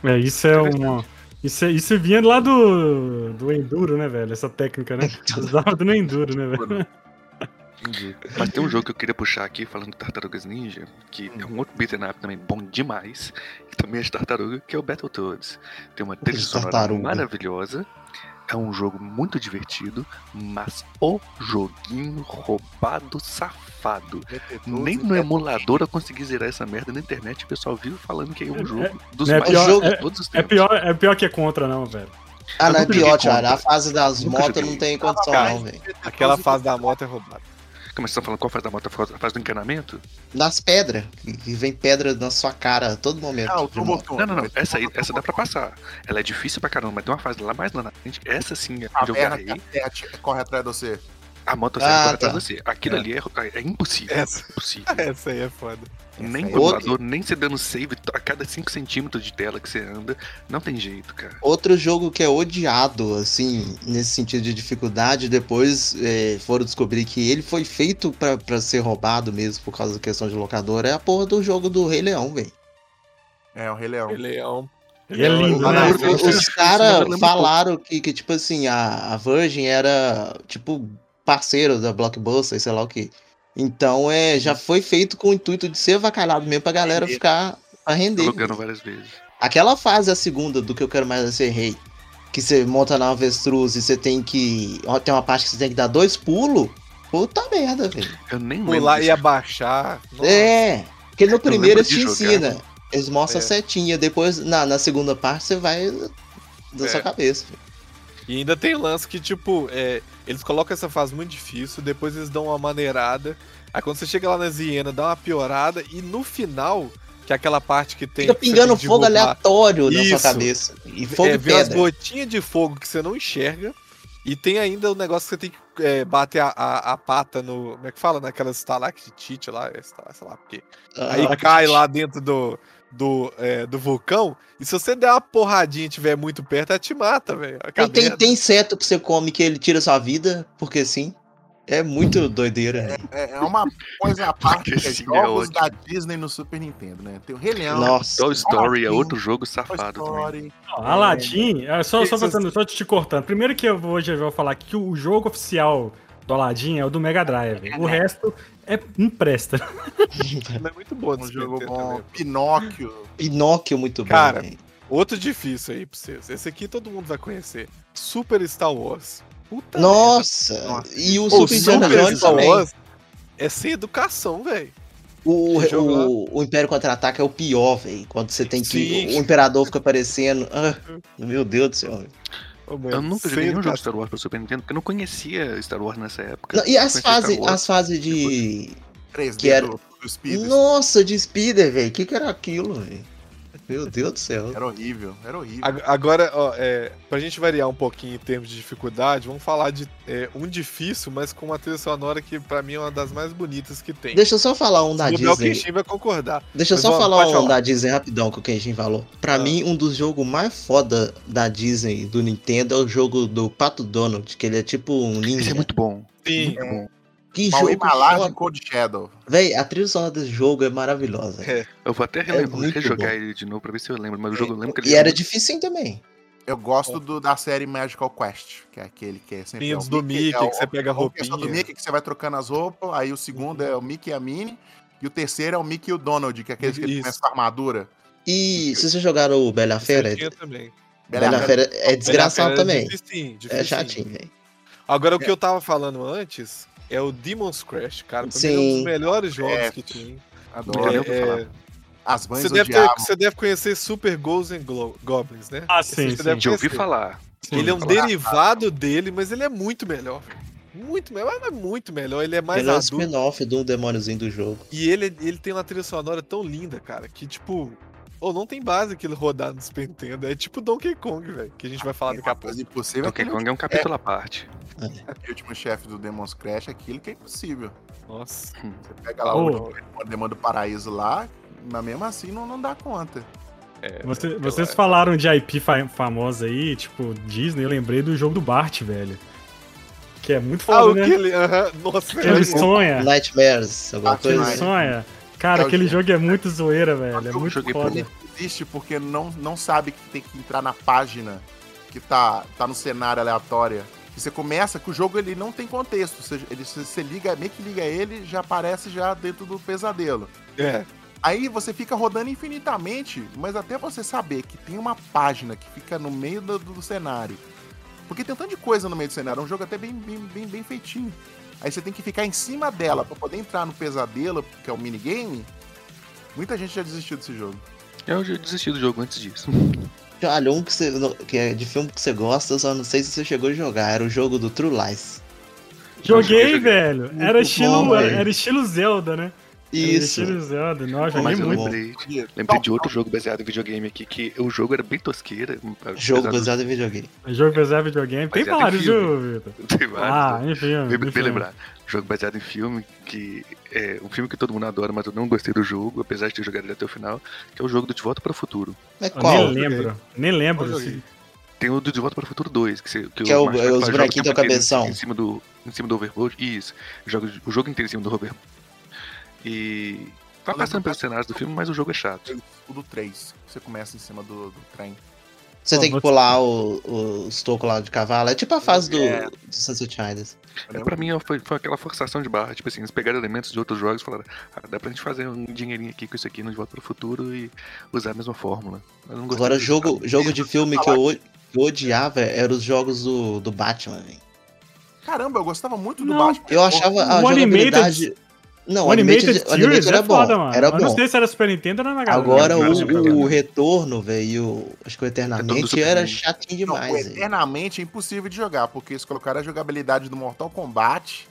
É, isso é uma. Isso, é- isso vinha lá do, do Enduro, né, velho? Essa técnica, né? Usava do Enduro, né, velho? Entendi. Mas tem um jogo que eu queria puxar aqui, falando de Tartarugas Ninja, que Hum. é um outro beat'em up também bom demais, que também é de tartaruga, que é o Battletoads. Tem uma trilha sonora maravilhosa, é um jogo muito divertido, mas o joguinho roubado safado. Nem no emulador eu consegui zerar essa merda na internet, o pessoal viu falando que é um jogo dos é mais pior- jogos de é- todos os É tempos. pior, é pior que é contra, não, velho. Ah, não, é pior, Thiago. A fase das motos não tem condição, não, velho. Aquela fase da moto é roubada. Como você tá falando qual faz da moto? A fase do encanamento? Nas pedras. Que vem pedra na sua cara a todo momento. Ah, o de moto. Turbo Não, não, não. Essa aí, essa dá pra passar. Ela é difícil pra caramba, mas tem uma fase lá mais lá na frente. Essa sim é A onde eu garrei. a terra te- corre atrás de você. A motosserra Ah, ah, atrás tá. de você. Aquilo É. ali é, é impossível. Essa. impossível. Essa aí é foda. Nem aí- computador, nem você dando save a cada 5 centímetros de tela que você anda. Não tem jeito, cara. Outro jogo que é odiado, assim, nesse sentido de dificuldade, depois é, foram descobrir que ele foi feito pra, pra ser roubado mesmo por causa da questão de locador, é a porra do jogo do Rei Leão, velho. É, o Rei Leão. Rei Leão. E é lindo, né? os os caras falaram que, que, tipo assim, a, a Virgin era, tipo, parceiro da Blockbuster, sei lá o que. Então, é, já foi feito com o intuito de ser avacalhado mesmo pra galera Render. ficar a render. Jogando várias vezes. Aquela fase, a segunda do que eu quero mais é ser rei, que você monta na avestruz e você tem que. ó, Tem uma parte que você tem que dar dois pulos. Puta merda, velho. Eu nem lembro. Pular e abaixar. Nossa. É. Porque no primeiro eles te jogar, ensinam. Eles mostram É. a setinha. Depois, na, na segunda parte, você vai da É. sua cabeça. velho. E ainda tem lance que, tipo, é, eles colocam essa fase muito difícil, depois eles dão uma maneirada. Aí quando você chega lá na Ziena, dá uma piorada, e no final, que é aquela parte que tem. Fica pingando fogo derrubar, aleatório na sua Isso. cabeça. E fogo é, e pedra. gotinhas de fogo que você não enxerga. E tem ainda o negócio que você tem que é, bater a, a, a pata no. Como é que fala? Naquelas estalactite lá, é, esta- sei lá porque. Ah, Aí cai lá dentro do, do, é, do vulcão. E se você der uma porradinha e estiver muito perto, ela te mata, velho. Tem, tem, inseto que você come que ele tira sua vida, porque sim. É muito doideira. né? É, é uma coisa à parte que é é jogos ótimo. da Disney no Super Nintendo, né? Tem o Rei Leão, Nossa. Toy Story é outro jogo safado também. Story. Aladdin, é, só, só, Esses- fazendo, só te cortando. Primeiro que eu vou, hoje eu vou falar que o jogo oficial Aladdin é o do Mega Drive. O resto é não presta. Não é muito boa Um jogo bom. também. Pinóquio. Pinóquio muito Cara, bom. velho. Outro difícil aí pra vocês. Esse aqui todo mundo vai conhecer. Super Star Wars. Puta Nossa! Nossa. E o. Super Super Jones Star também. Wars é sem educação, velho. O, o, o Império Contra-Ataca é o pior, velho. Quando você tem que. Sim. O Imperador fica aparecendo. Ah, meu Deus do céu. velho. Mano, Eu nunca joguei nenhum jogo. Star Wars pra Super Nintendo, porque eu não conhecia Star Wars nessa época. Não, e as fases, as fases de. 3D Que era- do, do. Nossa, de Speeder, velho. O que, que era aquilo, velho? Meu Deus do céu. Era horrível, era horrível. Ag- Agora, ó, é, pra gente variar um pouquinho em termos de dificuldade, vamos falar de é, um difícil, mas com uma trilha sonora que pra mim é uma das mais bonitas que tem. Deixa eu só falar um da bobear, o Disney. Kenshin vai concordar. Deixa eu só vamos, falar um falar. da Disney rapidão que o Kenshin falou. Pra Ah. mim, um dos jogos mais foda da Disney, do Nintendo, é o jogo do Pato Donald, que ele é tipo um ninja. Esse é muito bom. Sim, Muito bom. Que Maui jogo Malad foda. e Cold Shadow. Véi, a trilha sonora desse jogo é maravilhosa. É. Eu vou até relembrar, muito rejogar ele de novo pra ver se eu lembro, mas o jogo eu lembro que ele E é era difícil também. Eu gosto do, da série Magical Quest, que é aquele que é sempre. Tem é do Mickey, é o- que você pega a um que é do roupinha. Mickey, que você vai trocando as roupas. Aí o segundo é o Mickey e a Minnie. E o terceiro é o Mickey e o Donald, que é aquele que começa com a armadura. E se você jogaram o Bela Fera, também. Bela Fera é desgraçado também. dificinho, É dificinho. chatinho, velho. Agora, o que eu tava falando antes é o Demon's Crash, cara. Pra mim é um Sim. dos melhores jogos É. que tem. Adoro. É, eu é. As mães Você deve, ter- você deve conhecer Super Ghosts and Glo- Goblins, né? Ah, Esse sim, você sim. ouvi falar. Ele é um Falar. derivado dele, mas ele é muito melhor. Muito melhor, mas é muito melhor. Ele é mais Ele é um adulto. spin-off do demôniozinho do jogo. E ele, ele tem uma trilha sonora tão linda, cara, que tipo. Ou não tem base aquilo rodar no Super Nintendo. É tipo Donkey Kong, velho, que a gente vai falar daqui a pouco. Mas impossível Donkey Kong é um capítulo à parte. aquele último chefe do Demon's Crash, aquilo que é impossível. Nossa. Você pega lá Oh. o Demônio do Paraíso lá, mas mesmo assim não, não dá conta. É, Você- vocês falaram de IP fa- famosa aí, tipo Disney, eu lembrei do jogo do Bart, velho. Que é muito Ah, foda, o né? que ele. aham, Nossa, Que ele eu- sonha. Nightmares, alguma coisa Ele assim. sonha. Cara, É aquele jogo. jogo é muito zoeira, velho. É muito joguei foda. Ele existe porque não, não sabe que tem que entrar na página que tá, tá no cenário aleatória. E você começa que o jogo ele não tem contexto. Você, ele, você, você liga, meio que liga ele, já aparece já dentro do pesadelo. É. Aí você fica rodando infinitamente, mas até você saber que tem uma página que fica no meio do, do cenário. Porque tem um tanto de coisa no meio do cenário, é um jogo até bem, bem, bem, bem feitinho. Aí você tem que ficar em cima dela pra poder entrar no pesadelo, que é o minigame. Muita gente já desistiu desse jogo. Eu já desisti do jogo antes disso. Olha, um que, você, que é de filme que você gosta, eu só não sei se você chegou a jogar. Era o jogo do True Lies. Joguei, Joguei. velho. Era estilo, bom, era, velho. era estilo Zelda, né? Isso. Of Zelda. Nossa, Mas eu muito. lembrei, lembrei de outro jogo baseado em videogame aqui, que o jogo era bem tosqueira. Jogo apesar do- baseado em videogame. Jogo baseado em videogame. Tem Baseado em vários, filme. viu, Vitor? Tem vários, Ah, né? enfim. Bem, bem lembrar. Jogo baseado em filme, que é um filme que todo mundo adora, mas eu não gostei do jogo, apesar de ter jogado ele até o final, que é o jogo do De Volta para o Futuro. Eu qual? nem lembro. Nem lembro. Assim. Tem o do De Volta para o Futuro 2, que, você, Que é o- é os bonequinhos do inteiro cabeção. Em cima do, em cima do overboard. Isso. Joga o jogo inteiro em cima do overboard. E. Vai Eu passando pelos cenários do filme, mas o jogo é chato. O do 3. Você começa em cima do, do trem. Você tem que pular o- os tocos lá de cavalo. É tipo a fase do, É. do Sunset Riders. É, pra mim foi, foi aquela forçação de barra. Tipo assim, eles pegaram elementos de outros jogos e falaram: ah, dá pra gente fazer um dinheirinho aqui com isso aqui no De Volta para o Futuro e usar a mesma fórmula. Agora, jogo, jogo de filme que eu, o- que eu odiava eram os jogos do, do Batman, velho. Caramba, eu gostava muito do Não. Batman. Eu achava a O Animated- jogabilidade... Não, O Animated Animated, o Series Animated era é bom. foda, mano. Era Eu não bom. sei se era Super Nintendo ou era Mega. Agora o, o retorno, velho. Acho que o Eternamente era chatinho Não, o demais. Eternamente é impossível de jogar, porque eles colocaram a jogabilidade do Mortal Kombat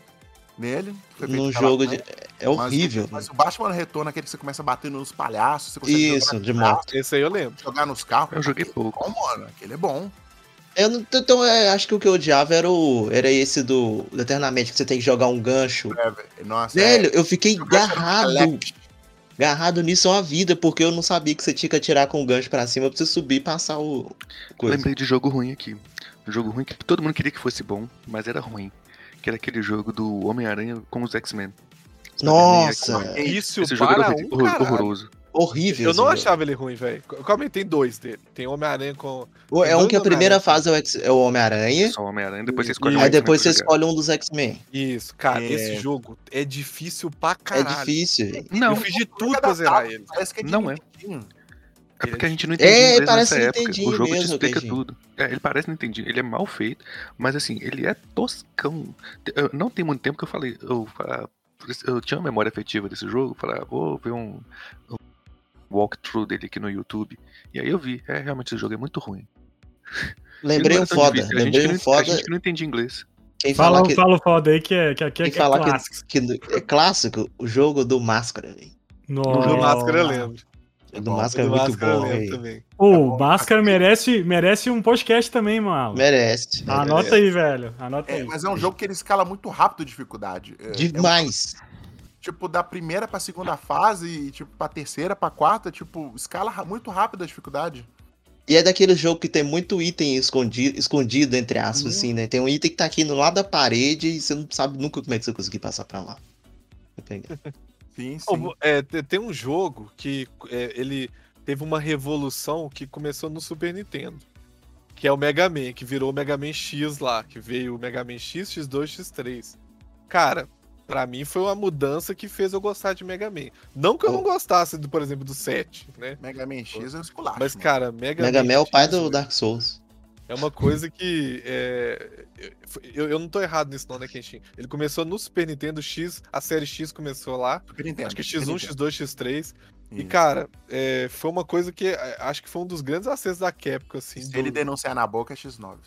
nele. Num jogo de. É mas- horrível. Mas, o Batman Retorno, aquele que você começa batendo nos palhaços, você consegue Isso, de moto. Esse aí eu lembro. jogar nos carros. Eu joguei pouco. Bom, mano, aquele é bom. Eu não- então, é, acho que o que eu odiava era o. Era esse do, do Eternamente, que você tem que jogar um gancho. É, velho. Nossa, Velho, eu fiquei é, o gancho era agarrado. select. Agarrado nisso uma vida, porque eu não sabia que você tinha que atirar com o gancho pra cima pra você subir e passar o. Coisa. Lembrei de jogo ruim aqui. Um jogo ruim que todo mundo queria que fosse bom, mas era ruim. Que era aquele jogo do Homem-Aranha com os X-Men. Nossa, Isso Esse jogo para era um horroroso. Horrível. Eu não jogo. achava ele ruim, velho. Aí, tem dois dele. Tem Homem-Aranha com. O- É um que a primeira fase é o, é o Homem-Aranha, Só o Homem-Aranha, depois você E- escolhe um aí depois você escolhe um dos X-Men. Isso, cara, É. esse jogo é difícil pra É caralho. difícil, velho. Não, Eu fiz de tudo pra zerar ele. Parece que é Não é. É porque a gente não entendia É, parece nessa época. O jogo te mesmo, explica Kenji. tudo. É, ele parece Nintendinho. Ele é mal feito, mas assim, ele é toscão. Eu- não tem muito tempo que eu falei. Eu, fa- eu tinha uma memória afetiva desse jogo. Falei, ah, vou ver um, um walkthrough dele aqui no YouTube. E aí eu vi. É, realmente esse jogo é muito ruim. Lembrei um foda. difícil. A gente Lembrei um não- A foda. gente que não entendia inglês. Quem Fala, fala que, fala o foda aí que é, que aqui é, que é fala clássico. que, que é clássico, o jogo do Máscara, velho. Nossa. Do Máscara eu lembro. O do Máscara é Do muito Máscara bom, lembro velho. também. Ô, Máscara merece, merece um podcast também, mano. Merece. Anota aí, velho. Anota É, aí. mas é um jogo que ele escala muito rápido a dificuldade. É, é um- Demais. Tipo, da primeira pra segunda fase e, tipo, pra terceira, pra quarta, tipo, escala muito rápido a dificuldade. E é daquele jogo que tem muito item escondido, escondido entre aspas, Uhum. assim, né? Tem um item que tá aqui no lado da parede e você não sabe nunca como é que você conseguir passar pra lá. Sim, sim. Ô, é, te- tem um jogo que é, ele teve uma revolução que começou no Super Nintendo. Que é o Mega Man, que virou o Mega Man X lá, que veio o Mega Man X, X2, X3. Cara, pra mim foi uma mudança que fez eu gostar de Mega Man. Não que eu não gostasse, do, por exemplo, do 7, né? Mega Man X é um esculacho. Mas, mano. cara, Mega, Mega Man é o pai do Dark Souls. É uma coisa que. é, eu, eu não tô errado nisso, não, né, Kenshin? Ele começou no Super Nintendo X, a série X começou lá. Super Nintendo, Acho que Super X1, Nintendo. X2, X3. E, cara, é, foi uma coisa que é, acho que foi um dos grandes acessos da Capcom, assim. Se do- ele denunciar na boca, é X9.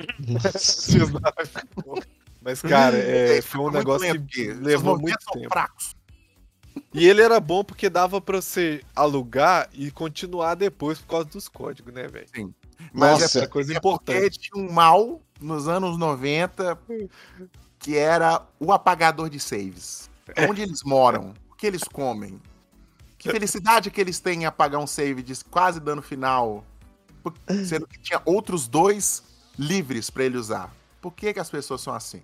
X9. Mas, cara, é, foi um negócio lento, que levou muito tempo. fracos. E ele era bom porque dava pra você alugar e continuar depois por causa dos códigos, né, velho? Mas Nossa. É coisa é importante. tinha um mal nos anos 90 que era o apagador de saves. Onde eles moram? O que eles comem? Que felicidade que eles têm em apagar um save de quase dano final, sendo que tinha outros dois livres pra ele usar. Por que, que as pessoas são assim?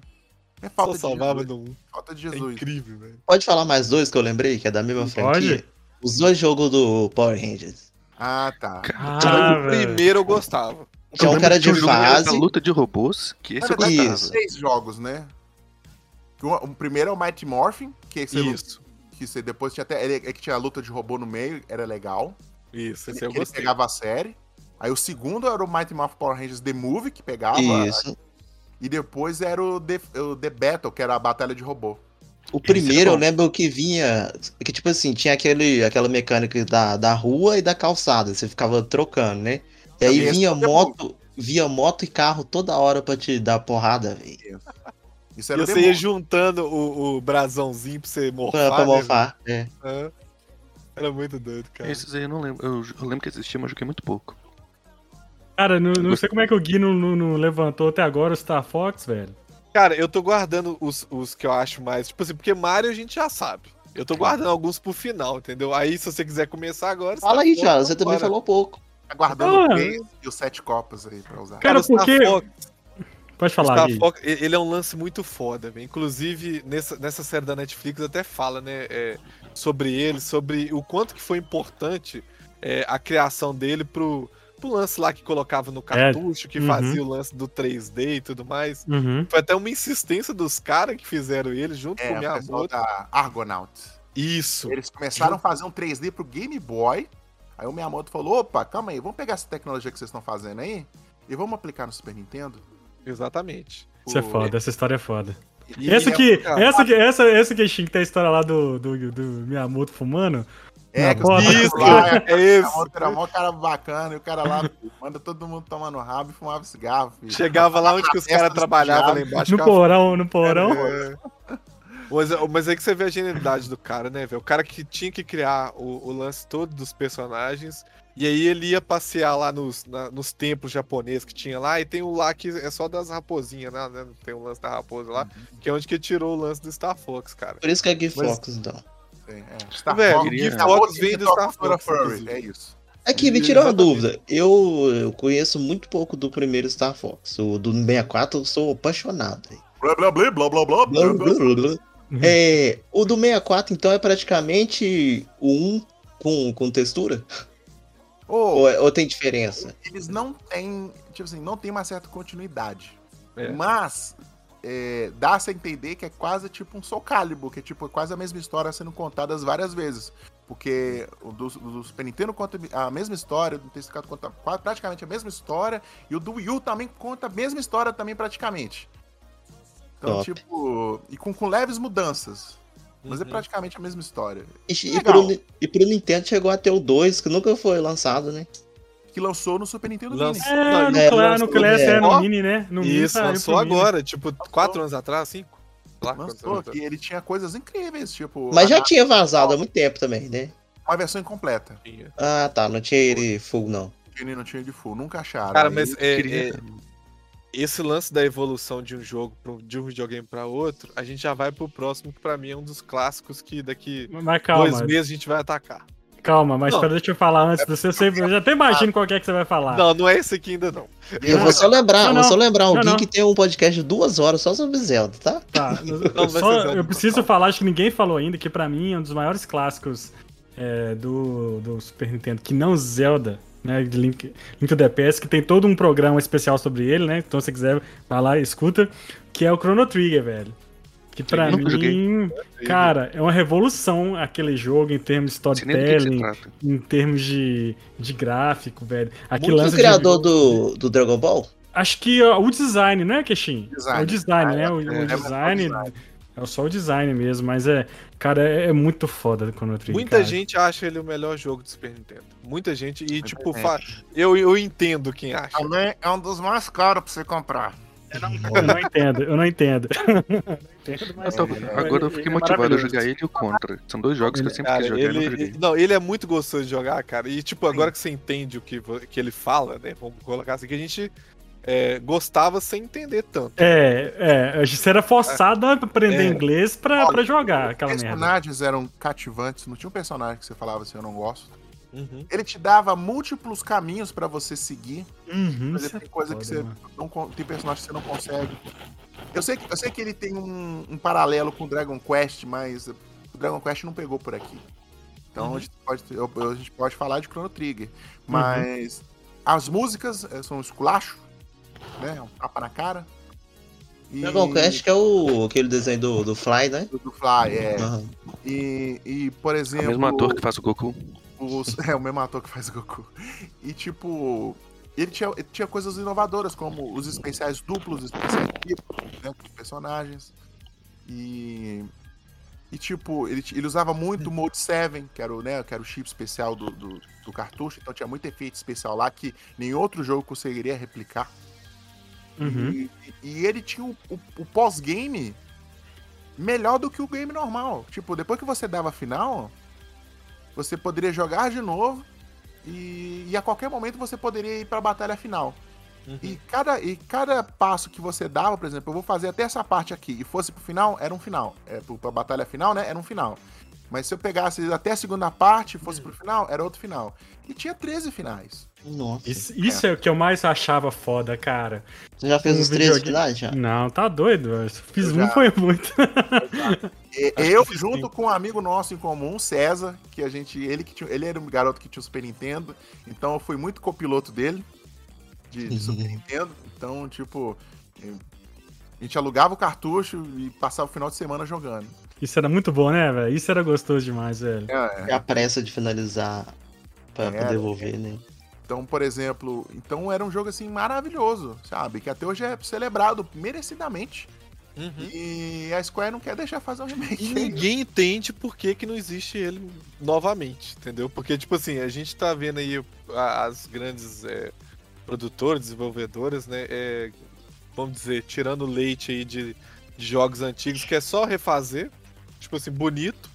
É Só falta de salvava Jesus. no 1. Falta de É Jesus. incrível, velho. Pode falar mais dois que eu lembrei, que é da mesma Pode? franquia? Os dois jogos do Power Rangers. Ah, tá. Ah, o velho. primeiro eu gostava. Que é um cara de um fase. luta de robôs, que esse eu gostava. Isso. três jogos, né? O, o primeiro é o Mighty Morphin, que você, Isso. que você depois tinha até. Ele, é que tinha a luta de robô no meio, era legal. Isso, esse que eu ele gostei. pegava a série. Aí o segundo era o Mighty Morphin Power Rangers The Movie, que pegava. Isso. E depois era o The, o The Battle, que era a batalha de robô. O primeiro eu lembro que vinha. Que tipo assim, tinha aquele, aquela mecânica da, da rua e da calçada. Você ficava trocando, né? E aí vinha moto, via moto e carro toda hora pra te dar porrada, velho. Isso era e você ia juntando o, o brasãozinho pra você morfar. Pra, pra né, morfar, né? é. Era muito doido, cara. Esses aí eu não lembro. Eu, eu lembro que existia, mas joguei muito pouco. Cara, não, não sei como é que o Gui não, não, não, levantou até agora o Star Fox, velho. Cara, eu tô guardando os, os que eu acho mais. Tipo assim, porque Mario a gente já sabe. Eu tô guardando alguns pro final, entendeu? Aí, se você quiser começar agora. Fala aí, já, você também falou pouco. Tá guardando ah. e os sete copas aí pra usar. Cara, porque. Pode falar. Star Fox, ele é um lance muito foda, véio. Inclusive, nessa, nessa série da Netflix até fala, né? É, sobre ele, sobre o quanto que foi importante é, a criação dele pro, pro lance lá que colocava no cartucho, é. que uhum. fazia o lance do 3D e tudo mais. Uhum. Foi até uma insistência dos caras que fizeram ele junto é, com o Miyamoto. da Argonaut. Isso. Eles começaram junto... a fazer um 3D pro Game Boy. Aí o Miyamoto falou: opa, calma aí, vamos pegar essa tecnologia que vocês estão fazendo aí e vamos aplicar no Super Nintendo. Exatamente. Isso o... é foda, essa história é foda. E essa que, essa que, essa, essa que, que tem a história lá do, do, do Miyamoto fumando. É, que isso, lá, é, é isso. Era mó cara bacana, e o cara lá manda todo mundo tomando rabo e fumava cigarro. Filho. Chegava lá onde que os caras trabalhavam lá embaixo. No porão, no porão. É. Mas, mas aí que você vê a genialidade do cara, né, velho? O cara que tinha que criar o, o lance todo dos personagens e aí ele ia passear lá nos, na, nos templos japoneses que tinha lá, e tem um lá que é só das raposinhas, né? né? Tem um lance da raposa lá, uhum. que é onde que tirou o lance do Star Fox, cara. Por isso que é Gui Fox, então. É. Star Fox vem do Star Fox. Furry, é isso. É Aqui, me tirou uma dúvida. Eu, eu, conheço muito pouco do primeiro Star Fox. O do 64 eu sou apaixonado. Blá blá blá blá blá blá blá blá. É, o do 64, então, é praticamente o 1 com, com textura? Oh, ou, é, ou, tem diferença? Eles não têm, tipo assim, não tem uma certa continuidade. É. Mas é, dá-se a entender que é quase tipo um Soul Calibur, que é tipo quase a mesma história sendo contada várias vezes. Porque o do, do Super Nintendo conta a mesma história, do TCK conta praticamente a mesma história, e o do Wii U também conta a mesma história também praticamente. Então, Top. tipo, e com, com leves mudanças. Mas é uhum. é praticamente a mesma história. E, e, pro, e pro Nintendo chegou até o 2, que nunca foi lançado, né? Que lançou no Super Nintendo Mini. É, no, é, Cla no Class é, no Mini, né? No Isso, mini, lançou agora, mini. tipo, 4 anos atrás, 5. Lançou, e ele tinha coisas incríveis, tipo... Mas já tinha vazado há muito tempo também, né? Uma versão incompleta. Ah, tá, não tinha ele full, não. Não tinha de full, nunca acharam. Cara, mas é, queria... é, esse lance da evolução de um jogo de um videogame para outro, a gente já vai pro próximo, que para mim é um dos clássicos que daqui calma, dois meses a gente vai atacar. Calma, mas espera, deixa eu falar antes do seu. Eu já até imagino qual é que você vai falar. Não, não é esse aqui ainda não. Eu vou só lembrar, não, não. vou só lembrar alguém não, que tem um podcast de duas horas só sobre Zelda, tá? Tá. Eu, só, eu preciso falar, acho que ninguém falou ainda, que para mim é um dos maiores clássicos é, do, do Super Nintendo, que não Zelda, né, de Link, Link to the Past, que tem todo um programa especial sobre ele, né? Então, se você quiser, vai lá e escuta, que é o Chrono Trigger, velho. Que pra mim, joguei. cara, é uma revolução aquele jogo em termos de storytelling, em termos de, de gráfico, velho. Aquilo Muito o criador de... do, do Dragon Ball? Acho que o design, não é, Keshin? É o design, né? O, é, o design. É é só o design mesmo, mas é. Cara, é, é muito foda o Chrono Trigger. Muita cara. gente acha ele o melhor jogo do Super Nintendo. Muita gente. E, tipo, fa... eu, eu entendo quem acha. Também é um dos mais caros pra você comprar. Eu não, eu não entendo, eu não entendo. entendo mas, tô, agora eu fiquei é motivado a jogar ele e o Contra. São dois jogos que eu sempre cara, quis jogar ele, ele, Não, ele é muito gostoso de jogar, cara. E, tipo, agora Sim. que você entende o que, que ele fala, né? Vamos colocar assim, que a gente é, gostava sem entender tanto. É, é, a gente era forçado a aprender é. inglês pra, Olha, pra jogar aquela merda. Os personagens eram cativantes, não tinha um personagem que você falava assim, eu não gosto. Uhum. Ele te dava múltiplos caminhos para você seguir. Uhum, mas tem é coisa que você não tem personagem que você não consegue. Eu sei que, eu sei que ele tem um, um paralelo com Dragon Quest, mas o Dragon Quest não pegou por aqui. Então uhum. a, gente pode, a, gente pode, falar de Chrono Trigger. Uhum. Mas as músicas eh, são esculacho né? Um tapa na cara. E... Dragon Quest que é o, aquele desenho do, do Fly, né? Do, do Fly, é. Uhum. E, e, por exemplo... É o mesmo ator que faz o Goku. Os, é, o mesmo ator que faz o Goku. E, tipo, ele tinha, ele tinha coisas inovadoras, como os especiais duplos, especiais né, de personagens. E... E, tipo, ele, ele usava muito o Mode 7, que era o, né, que era o chip especial do, do, do cartucho. Então tinha muito efeito especial lá que nenhum outro jogo conseguiria replicar. Uhum. E, e ele tinha o, o- o pós-game melhor do que o game normal. Tipo, depois que você dava a final, você poderia jogar de novo e, e a qualquer momento você poderia ir pra batalha final. Uhum. E cada, e cada passo que você dava, por exemplo, eu vou fazer até essa parte aqui e fosse pro final, era um final. É, pro, pra batalha final, né? Era um final. Mas se eu pegasse até a segunda parte e fosse pro final, era outro final. E tinha 13 finais. Nossa. Isso, isso é o que eu mais achava foda, cara. Você já fez Um os três videogame- finais já? Não, tá doido. eu Fiz Eu um, já. foi muito. E- eu, fiz junto com um amigo nosso em comum, César, que a gente. Ele, que tinha, ele era um garoto que tinha o Super Nintendo, então eu fui muito copiloto dele, de, de Super Nintendo. Então, tipo, a gente alugava o cartucho e passava o final de semana jogando. Isso era muito bom, né, velho? Isso era gostoso demais, velho. É, É a pressa de finalizar pra É, poder devolver, né? Então, por exemplo, então era um jogo assim maravilhoso, sabe? Que até hoje é celebrado merecidamente. Uhum. E a Square não quer deixar fazer um E remake. ninguém entende por que, que não existe ele novamente, entendeu? Porque, tipo assim, a gente tá vendo aí as grandes é, produtoras, desenvolvedoras, né? é, vamos dizer, tirando leite aí de, de jogos antigos, que é só refazer. Tipo assim, bonito.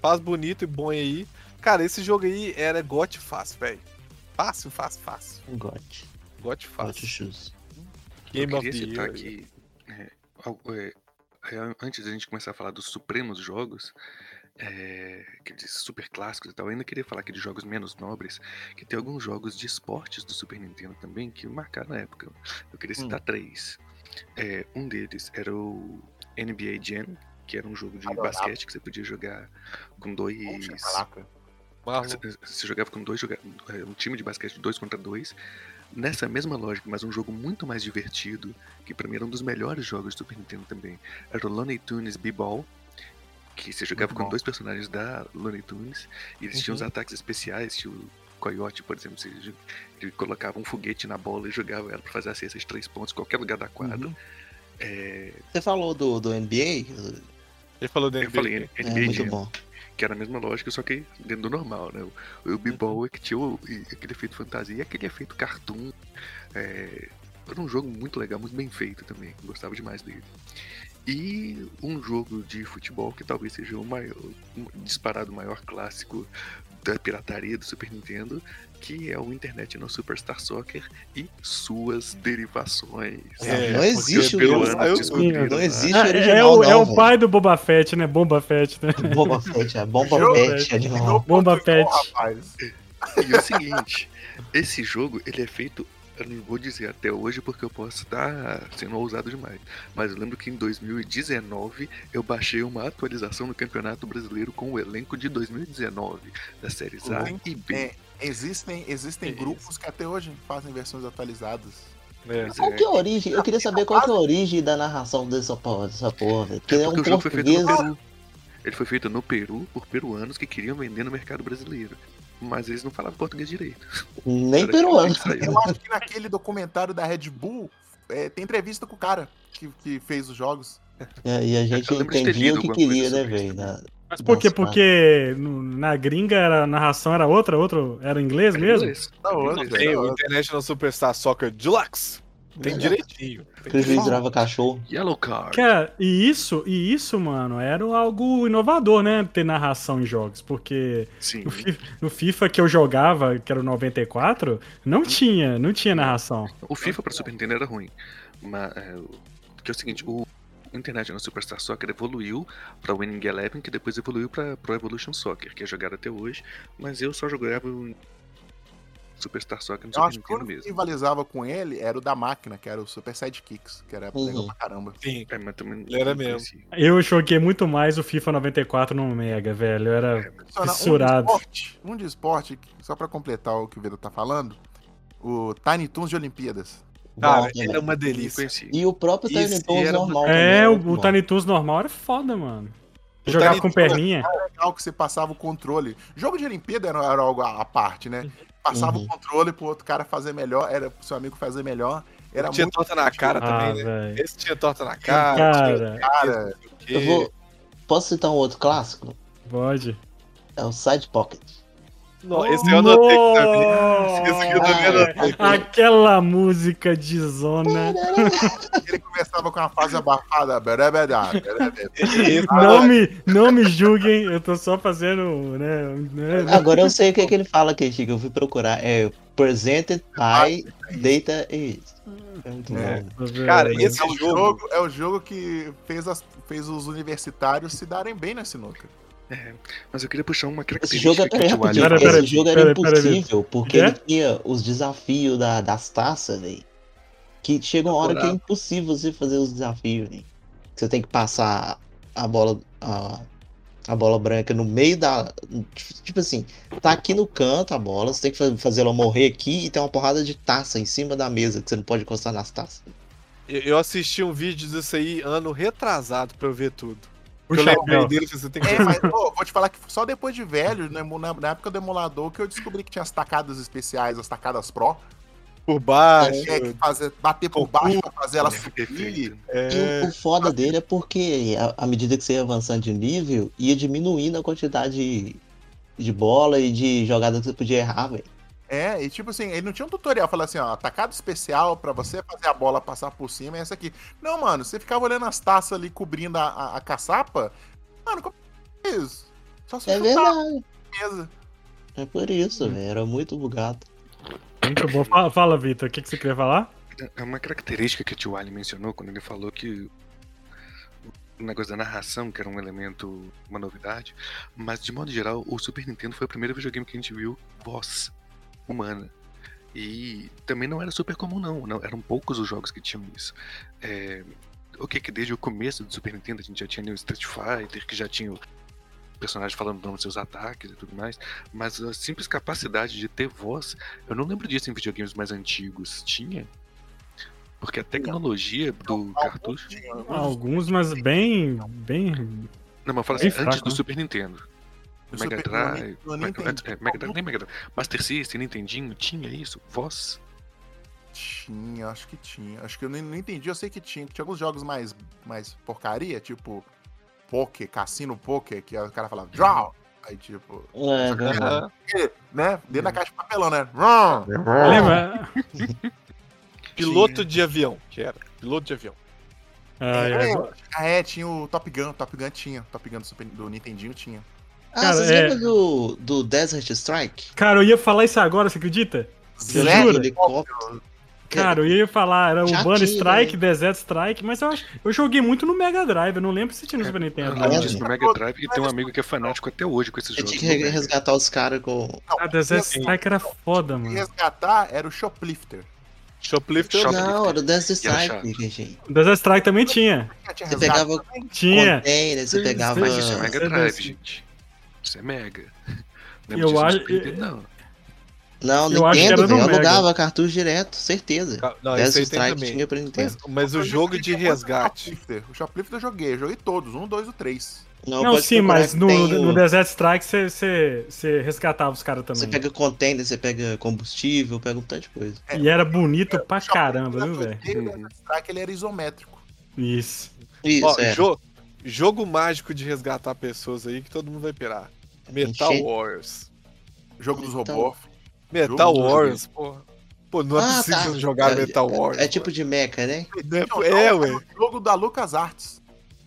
Faz bonito e bom aí. Cara, esse jogo aí era gote fácil, velho. Fácil, fácil, fácil. Gote. Gote Gote fácil. shoes. Game eu of queria citar que, é, é, é, antes da gente começar a falar dos supremos jogos, é, aqueles super clássicos e tal, eu ainda queria falar aqui de jogos menos nobres, que tem alguns jogos de esportes do Super Nintendo também que marcaram a época. Eu queria citar três. É, um deles era o NBA Jam, que era um jogo de Adorava. basquete que você podia jogar com dois. Caraca. Você, jogava com dois é, um time de basquete dois contra dois. Nessa mesma lógica, mas um jogo muito mais divertido, que pra mim era um dos melhores jogos do Super Nintendo também. Era o Looney Tunes B-Ball, que você jogava com dois personagens da Looney Tunes, e eles tinham os Uhum. ataques especiais, tinha o Coyote, por exemplo, você, ele colocava um foguete na bola e jogava ela pra fazer a cesta de três pontos em qualquer lugar da quadra. Uhum. É, Você falou do, do NBA? Ele falou do eu falei NBA. É NBA muito bom. que era a mesma lógica, só que dentro do normal, né? O, o B-Ball é que tinha o- aquele efeito fantasia e aquele efeito cartoon. é, era um jogo muito legal, muito bem feito também. Gostava demais dele. E um jogo de futebol que talvez seja o maior, um disparado maior clássico da pirataria do Super Nintendo, que é o International Superstar Soccer e suas derivações. É, não existe o original. Não né? existe Ah, o é, original, o, é o pai do Boba Fett, né? Bomba Fett, né? Boba Fett, é Bomba Fett, animal. Bomba rapaz. E é o seguinte, esse jogo ele é feito, eu não vou dizer até hoje porque eu posso estar sendo ousado demais, mas eu lembro que em 2019 eu baixei uma atualização no Campeonato Brasileiro com o elenco de 2019 das séries A e B. É, existem existem É grupos que até hoje fazem versões atualizadas. É. Qual é. que é a origem? Eu queria saber qual que é a origem da narração dessa porra, dessa porra, velho. Porque É é um porque o jogo foi feito português. no Peru. Ele foi feito no Peru por peruanos que queriam vender no mercado brasileiro. Mas eles não falavam português direito. Nem Era peruano. Eu acho que naquele documentário da Red Bull é, tem entrevista com o cara que, que fez os jogos. É, e a gente entendia o que queria, né, velho? na- Mas por quê? Porque no- na gringa era, a narração era outra, outro, era inglês mesmo? Inglês. Da outra, Inglês. Tem da o. International Superstar Soccer Deluxe. Tem direitinho. Tem virava cachorro. Yellow Card. Cara, e isso, e isso, mano, era algo inovador, né? Ter narração em jogos, porque Sim. no FIFA, no FIFA que eu jogava, que era o 94, não tinha, não tinha narração. O FIFA para Super Nintendo era ruim. Mas, é, o- que é o seguinte, o International Superstar Soccer evoluiu para Winning Eleven, que depois evoluiu para Pro Evolution Soccer, que é jogado até hoje. Mas eu só jogava Superstar Soccer no Eu Super acho que o Nintendo único que mesmo. rivalizava com ele era o da máquina, que era o Super Sidekicks, que era Uhum. legal pra caramba. Sim. É, mas também Ele era não mesmo. conhecia. Eu joguei muito mais o FIFA 94 no Mega, velho. Eu era Só na- Um de fissurado. esporte, um de esporte, que- só pra completar o que o Vida tá falando, o Tiny Toons de Olimpíadas. Cara, Bom ele é uma delícia. E o próprio Tiny Toons normal. É, também, o, o. Tiny Toons normal era foda, mano. Jogava Tiny com perninha. Legal que você passava o controle. Jogo de Olimpíada era, era algo à parte, né? Passava Uhum. o controle pro outro cara fazer melhor, era pro seu amigo fazer melhor. Era tinha muito torta na cara Ah, também, né? Esse tinha torta na cara. Cara, cara. Eu vou. Posso citar um outro clássico? pode. É o Side Pocket. Não, esse eu anotei que sabia. Esse aqui eu também anotei. Aquela música de zona. Ele começava com uma fase abafada. Não me, não me julguem, eu tô só fazendo, né? né Agora eu sei o que, é que ele fala aqui, Chico. Eu fui procurar. É Presented by Data Is. É É. Cara, esse É o, jogo. jogo, é o jogo que fez, as- fez os universitários se darem bem na sinuca. Mas eu queria puxar uma Esse característica jogo, é- que peraí, o rapidinho, Alien Pera, pera, esse jogo era impossível, porque ele tinha os desafios da- das taças, velho. Que chega uma hora que é impossível você fazer os desafios, velho. Você tem que passar a bola. A, a bola branca no meio da. Tipo assim, tá aqui no canto a bola, você tem que fa- fazer ela morrer aqui e tem uma porrada de taça em cima da mesa que você não pode encostar nas taças. Eu eu assisti um vídeo disso aí ano retrasado pra eu ver tudo. O eu lembrei dele, você tem que É, mas pô, vou te falar que só depois de velho, né, na, na época do emulador, que eu descobri que tinha as tacadas especiais, as tacadas pro. por baixo. É, que fazer, bater por baixo pra fazer ela subir. É, E o, foda dele é porque, à medida que você ia avançando de nível, ia diminuindo a quantidade de, de bola e de jogada que você podia errar, velho. É, e tipo assim, ele não tinha um tutorial, falando assim, ó, tacada especial pra você fazer a bola passar por cima é essa aqui. Não, mano, você ficava olhando as taças ali cobrindo a, a, a caçapa, mano, como é isso? Só se É chutar verdade. mesa. É por isso, velho. Era muito bugado. Muito bom. Fala, fala Vitor, o que, que você queria falar? É uma característica que o Tio Ali mencionou quando ele falou que o negócio da narração, que era um elemento, uma novidade, mas de modo geral, o Super Nintendo foi o primeiro videogame que a gente viu voz humana. E também não era super comum, não. não eram poucos os jogos que tinham isso. É, o que que desde o começo do Super Nintendo a gente já tinha o Street Fighter, que já tinha o personagem falando o nome dos seus ataques e tudo mais, mas a simples capacidade de ter voz, eu não lembro disso em videogames mais antigos. Tinha? Porque a tecnologia do cartucho. Alguns, mas bem. bem. Não, mas eu falo Bem assim, fraco, antes do né? Super Nintendo. Mega Drive. é, Mega Drive, nem Mega Drive. Master System, Nintendinho, tinha isso? Voz? Tinha, acho que tinha. Acho que eu nem, não entendi, eu sei que tinha. Tinha alguns jogos mais, mais porcaria, tipo Poker, Cassino Poker, que o cara falava Draw! Aí tipo, É verdade. né? Dentro da caixa de papelão, né? Run! Lembra? piloto de avião, que era. Piloto de avião. Ai, É, ah, é, tinha o Top Gun, Top Gun tinha. Top Gun do, Super, do Nintendinho tinha. Ah, Cara, vocês é- lembram do, do Desert Strike? Cara, eu ia falar isso agora, você acredita? Você jura? helicóptero. Cara, eu ia falar, era Já Urbano Strike, né? Desert Strike, mas eu acho. Eu joguei muito no Mega Drive, eu não lembro se tinha no Super Nintendo. Eu lembro disso no Mega Drive e tem um amigo que é fanático até hoje com esses jogos. tinha que resgatar os caras com. Ah, Desert Strike era foda, mano. resgatar era o Shoplifter. Shoplifter. Shop- Não, era o Desert Strike, gente. O Desert Strike também tinha. Você pegava? Tinha. container, você pegava. Mas isso é Mega Drive, gente. Isso é Mega. Lembra Eu disso no acho-? Não. Não, Eu acho que Nintendo, era no velho. Eu alugava cartucho direto, certeza. Não, esse Strike tinha pra Nintendo. Mas, mas o jogo de resgate. Shoplifter. O Shoplifter eu joguei, eu joguei todos, um, dois e três. Não, pode sim, mas no, tem no o- Desert Strike você- você você resgatava os caras Você também. pega container, você pega combustível, pega um tanto de coisa. E era bonito pra O Shoplifter caramba, eu viu, velho? o. Desert Strike ele era isométrico. Isso. Isso, Ó, é. jo- jogo mágico de resgatar pessoas aí que todo mundo vai pirar. Metal Enche- Warriors. Jogo dos Então- robôs. Metal Jogo dos Warriors, porra. Pô, não é Ah, possível tá. jogar É- Metal Warriors. É tipo de mecha, né? É, é, ué. Jogo da Lucas Arts.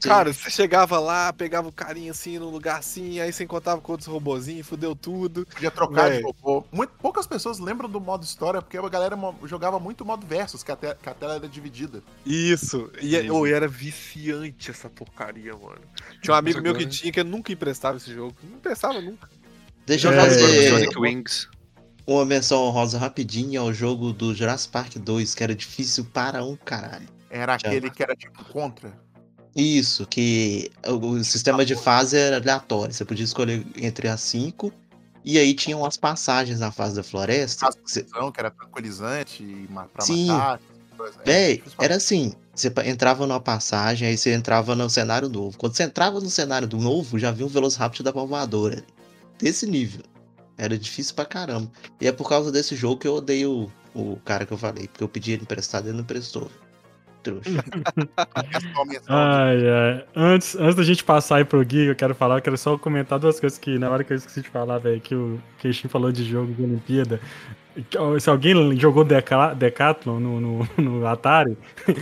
Cara, você chegava lá, pegava o carinha assim num lugar assim, aí você encontrava com outros robozinhos, fudeu tudo. Podia trocar de Véi. robô. Muito, poucas pessoas lembram do modo história, porque a galera jogava muito modo versus, que a, te- que a tela era dividida. Isso. E, Sim. oh, e era viciante essa porcaria, mano. Tinha um amigo Mas meu que tinha que nunca emprestava esse jogo. Não emprestava nunca. Deixa eu É, fazer Sonic Wings. uma menção honrosa rapidinho ao jogo do Jurassic Park 2, que era difícil para um caralho. Era aquele que era tipo contra. Isso, que o, sistema de fase era aleatório. Você podia escolher entre as cinco. E aí tinham as passagens na fase da floresta. que você- Não, que era tranquilizante e pra Sim. matar. coisas. É, Véi, difícil pra- era assim. Você entrava numa passagem, aí você entrava no cenário novo. Quando você entrava no cenário do novo, já vinha um Velociraptor da voadora. Desse nível. Era difícil pra caramba. E é por causa desse jogo que eu odeio o, o cara que eu falei. Porque eu pedi ele emprestado e ele não emprestou. Trouxa. É. Ai, ai. Antes, antes da gente passar aí pro Gui, eu quero falar, eu quero só comentar duas coisas que na hora que eu esqueci de falar, velho, que o Keishin falou de jogo de Olimpíada. Se alguém jogou Deca, Decathlon no, no, no Atari,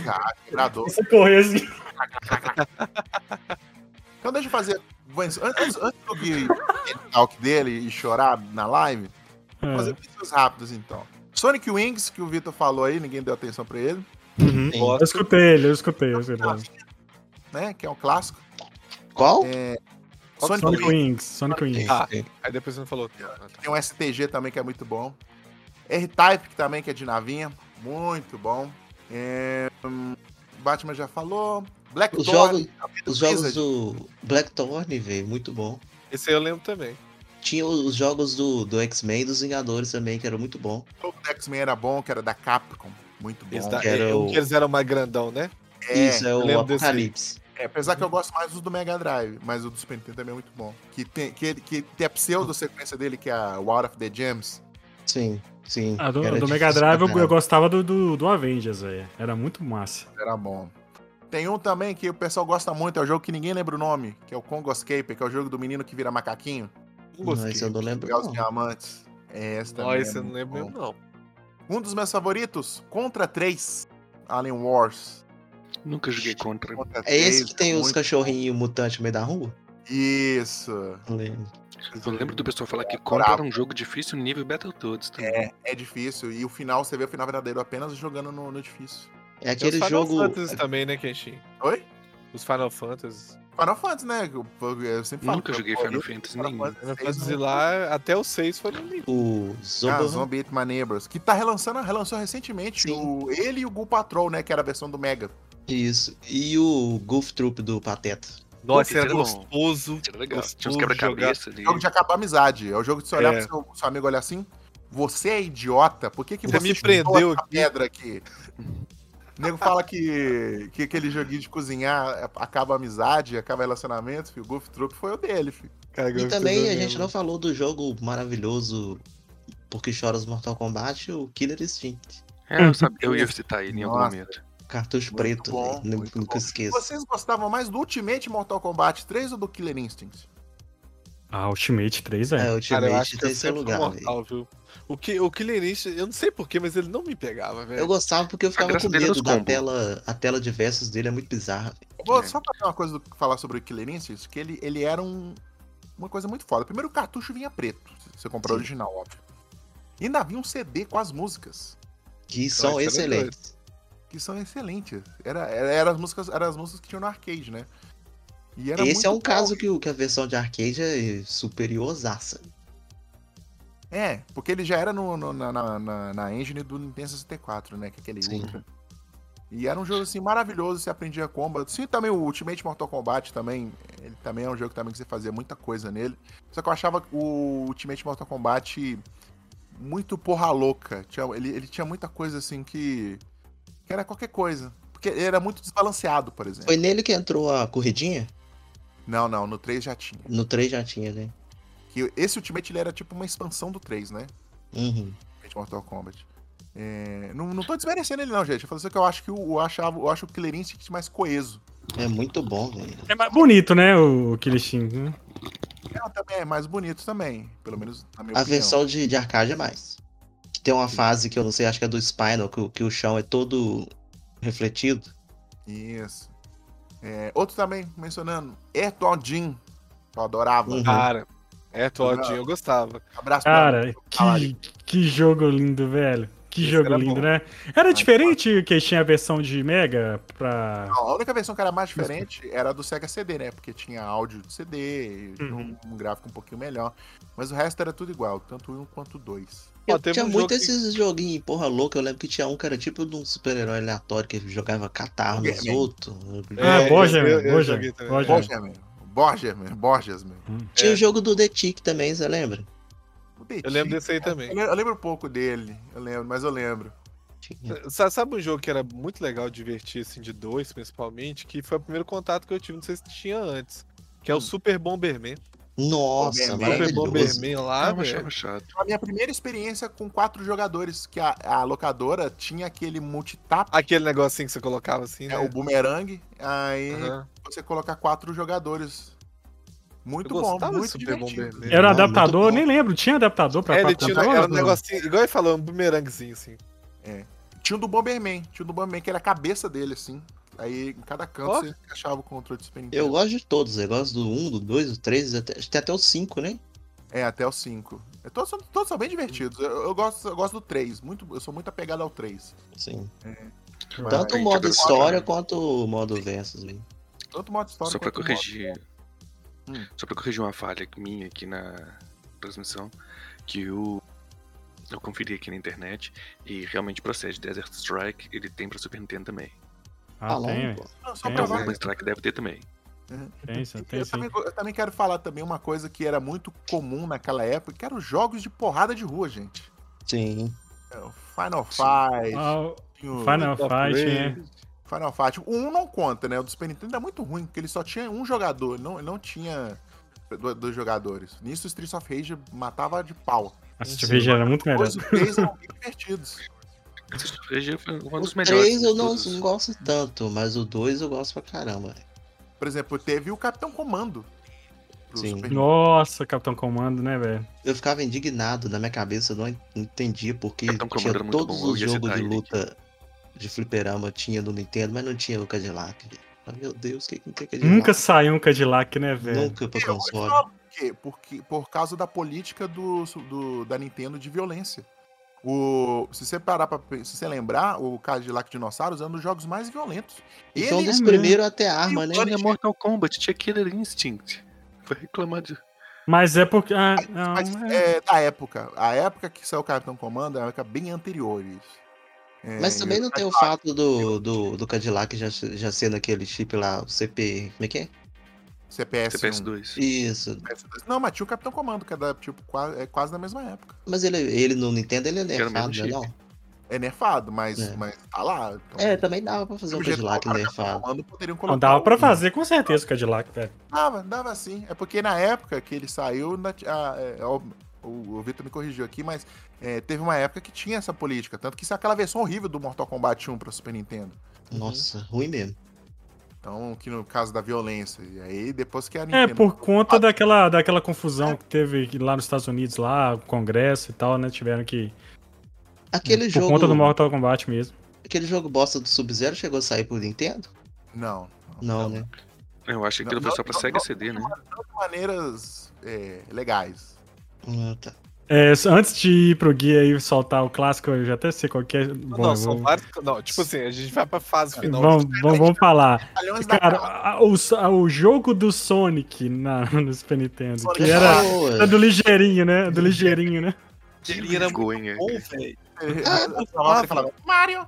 Ah, quebrador. você correu assim. Então deixa eu fazer. Antes, antes, antes do Gui ter o talk dele e chorar na live, vou fazer É. pistas rápidos então. Sonic Wings, que o Vitor falou aí, ninguém deu atenção pra ele, Uhum. Eu escutei ele, eu escutei, eu escutei. né? Que é um clássico. Qual? É, Sonic, Sonic Wings. Wings, Sonic Wings. Ah, aí depois você não falou. Tá. Tem um STG também que é muito bom. R-Type, que também que é de navinha. Muito bom. É, hum, Batman já falou. Black Os Thorn, jogos, os do jogos do Blackthorn, velho, muito bom. Esse aí eu lembro também. Tinha os jogos do, do X-Men e dos Vingadores também, que era muito bom. O jogo do X-Men era bom, que era da Capcom. Muito bom. Esse da- que era é, um o- que eles eram mais grandão, né? É, Isso, é eu o lembro desse. Apocalipse. é, apesar que eu gosto mais do do Mega Drive, mas o do Super Nintendo também é muito bom. Que tem, que, que tem a pseudo-sequência dele, que é a War of the Gems. Sim, sim. Ah, do, do Mega Drive eu, eu gostava do, do, do Avengers, velho. Era muito massa. Era bom. Tem um também que o pessoal gosta muito, é o jogo que ninguém lembra o nome, que é o Congo Escape, que é o jogo do menino que vira macaquinho. Não gostei. eu não lembro. Pegar os não. diamantes. É, esse também. Não, é esse eu não lembro mesmo, não. Um dos meus favoritos, Contra 3, Alien Wars. Nunca joguei contra. Contra É esse 3, que tem os muito cachorrinhos mutantes no meio da rua? Isso. Lembro. Eu lembro do pessoal falar que contra era um jogo difícil nível Battletoads também. É, é difícil. E o final, você vê o final verdadeiro apenas jogando no, no difícil. É Tem os aquele Final jogo. Fantasy também, né, Kenshin? Oi? Os Final Fantasy. Final Fantasy, né? Eu, eu sempre falo. Nunca joguei Final Fantasy nenhum. Final Fantasy lá, até o 6 foi lindo. O Ah, Zombie. Zombie Eat My Neighbors. Que tá relançando, relançou recentemente Sim. o, ele e o Ghoul Patrol, né? Que era a versão do Mega. Isso. E o Goof Troop do Pateta. Nossa, era era gostoso. Era legal. Gostoso Tinha uns de quebra-cabeça ali. Jogo de acabar a amizade. É o jogo de você olhar É. pro seu, seu amigo olhar assim. Você é idiota? Por que, que Você você, me prendeu essa aqui." pedra aqui? O nego fala que, que aquele joguinho de cozinhar acaba a amizade, acaba relacionamento, filho. O Goof Troop foi o dele, filho. Cara, E também a mesmo. gente não falou do jogo maravilhoso Porque Choras Mortal Kombat, o Killer Instinct. É, eu, sabia, eu ia citar ele em algum Nossa. momento. Cartucho Muito preto, bom, muito nunca bom. esqueço. Vocês gostavam mais do Ultimate Mortal Kombat 3 ou do Killer Instinct? Ah, Ultimate 3, É, é. o Cara, eu Ultimate acho tem eu seu sempre lugar, velho. mortal, viu? O, que, o Killer Instinct, eu não sei porquê, mas ele não me pegava, velho. Eu gostava porque eu ficava com era medo da tela. A tela de versus dele é muito bizarra. velho. Vou É. só falar uma coisa do, falar sobre o Killer Instinct, que ele, ele era um, uma coisa muito foda. Primeiro o cartucho vinha preto, se você comprar o Sim. original, óbvio. E ainda vinha um CD com as músicas, Que são isso é excelentes. que são excelentes. Era, era, era as músicas, eram as músicas que tinham no arcade, né? E Esse é um caso que, que a versão de arcade é superiorzaça. É, porque ele já era no, no- na, na, na- na engine do Nintendo 64, né? Que é aquele Sim. Ultra. E era um jogo assim maravilhoso, você aprendia combat. Sim, também o Ultimate Mortal Kombat também, ele também é um jogo também que você fazia muita coisa nele. Só que eu achava o Ultimate Mortal Kombat muito porra louca. Tinha- ele, ele tinha muita coisa assim que que era qualquer coisa. Porque ele era muito desbalanceado, por exemplo. Foi nele que entrou a corridinha? Não, não, no 3 já tinha. No 3 já tinha, né? Que esse Ultimate ele era tipo uma expansão do 3, né? Uhum. Mortal Kombat. É, não, não tô desmerecendo ele não, gente. Eu falo assim que eu acho que o, eu achava, eu acho o Killer Instinct mais coeso. É muito bom, velho. É mais bonito, né, o Killer Instinct, né? Ela também é mais bonito também, pelo menos na minha A opinião. versão de, de arcade é mais. Que tem uma fase que eu não sei, acho que é do Spinal, que, que o chão é todo refletido. Isso. É, outro também, mencionando, Jim. Eu adorava. Uhum. Cara, é, Todinho, eu gostava. Abraço pra Cara, Caralho. que, que jogo lindo, velho. Que Esse jogo lindo, bom. né? Era diferente que tinha a versão de Mega pra. Não, a única versão que era mais diferente era do Sega CD, né? Porque tinha áudio de CD, Uhum. um, um gráfico um pouquinho melhor. Mas o resto era tudo igual, tanto o um quanto o dois. Ó, tinha um muito jogo que- esses joguinhos, porra louca. Eu lembro que tinha um que era tipo de um super-herói aleatório que jogava catarro nos outros. Ah, É, Borgia, joguei também. Borgia. Borges. Tinha É. o jogo do The Tick também, você lembra? Eu lembro desse aí também. Eu lembro, um pouco dele, eu lembro, mas eu lembro. Sabe um jogo que era muito legal de divertir, assim, de dois, principalmente, que foi o primeiro contato que eu tive, não sei se tinha antes, que é o Hum. Super Bomberman. Nossa, Bomberman. Lá, eu velho. chato. A minha primeira experiência com quatro jogadores, que a, a locadora tinha aquele multitap, Aquele negocinho que você colocava assim, né? é o boomerang, aí Aham. você colocar quatro jogadores. Muito bom, muito Super divertido. Era Não, adaptador, bom. nem lembro. Tinha adaptador pra É, quatro tinha era um Não. negocinho, igual ele falou, um boomerangzinho assim. Tinha o do Bomberman, tinha o do Bomberman, que era a cabeça dele, assim. Aí em cada canto Ó. você encaixava o controle do Super Eu Nintendo. gosto de todos. Eu gosto do 1, do 2, do 3, até, acho que tem até o 5, né? É, até o 5. É, Todos, são- todos são bem divertidos. Eu, eu gosto, eu gosto do 3. Muito, eu sou muito apegado ao 3. Sim. Vai. Tanto o modo história quanto o modo versus, velho. Tanto modo história Só pra quanto modo- corrigir. Hum. Só pra corrigir uma falha minha aqui na transmissão, que eu, eu conferi aqui na internet e realmente procede. Desert Strike, ele tem pra Super Nintendo também. Ah, Falando, tem, pô. Não, só Tem pra Strike deve ter também. tem, sim, tem Eu sim. também, eu também quero falar também uma coisa que era muito comum naquela época, que eram os jogos de porrada de rua, gente. Sim. É, Final Fight, Ah, o tinha o Final of Fight, Rage. né? Final Fight. O 1 não conta, né? O do Super Nintendo é muito ruim, porque ele só tinha um jogador, não, não tinha do- dois jogadores. Nisso o Streets of Rage matava de pau. A Steve era muito melhor. Os três eram bem divertidos. Um O dos melhores. 3 eu não, não gosto tanto, mas o 2 eu gosto pra caramba. Por exemplo, teve o Capitão Comando. Sim. Nossa, Capitão Comando, né, velho? Eu ficava indignado na minha cabeça, eu não en- entendia porque tinha todos bom, os jogos de luta de fliperama tinha no Nintendo, mas não tinha o Cadillac. Ah, Meu Deus, o que que tem Cadillac? Nunca saiu um Cadillac, né, velho? Nunca pra console. por quê? Porque, por causa da política do, do- da Nintendo de violência. O, se você parar pra se você lembrar, o Cadillac Dinossauros é um dos jogos mais violentos. Foi Ele dos é primeiros a ter arma, né? Tinha Mortal Kombat, tinha Killer Instinct. Vai reclamar de. Mas é porque. Ah, não, Mas é- é da época. A época que saiu o Capitão Comando é uma época bem anterior. isso. É, Mas também não tem o fato do, do, do Cadillac já, já ser naquele chip lá, o CP. Como é que é? CPS. CPS2. Isso. CPS2. Não, mas tinha o Capitão Comando, que é, da, tipo, quase, é quase na mesma época. Mas ele, ele no Nintendo ele é nerfado, né? chip. Não? É nerfado, mas, É. mas tá lá. Então, É, também dava pra fazer um que Cadillac nerfado. Comando, poderiam colocar não dava pra fazer com certeza o Cadillac, velho. Dava, dava sim. É porque na época que ele saiu, na- a- é, ó, o, o Vitor me corrigiu aqui, mas é, teve uma época que tinha essa política. Tanto que isso é aquela versão horrível do Mortal Kombat 1 pra Super Nintendo. Nossa, ruim mesmo. Então, que no caso da violência. E aí, depois que a É, Nintendo. por conta daquela, daquela confusão que teve lá nos Estados Unidos, lá, o Congresso e tal, né? Tiveram que. Aquele por jogo. conta do Mortal Kombat mesmo. Aquele jogo bosta do Sub-Zero chegou a sair pro Nintendo? Não. Não, né? Eu acho que aquilo Não, foi só pra não, Sega não, CD, né? Não de maneiras é, legais. Ah, tá. É, antes de ir pro guia e soltar o clássico, eu já até sei qual que é. Bom, não, são vou- vários. Não, tipo assim, a gente vai pra fase final. Vamos, vamos, vamos falar. Cara, a- o, a- o jogo do Sonic na, no Super Nintendo, Sonic que era, era do ligeirinho, né? Do ligeirinho, né? Ele era muito Vergonha. bom, velho. Mario!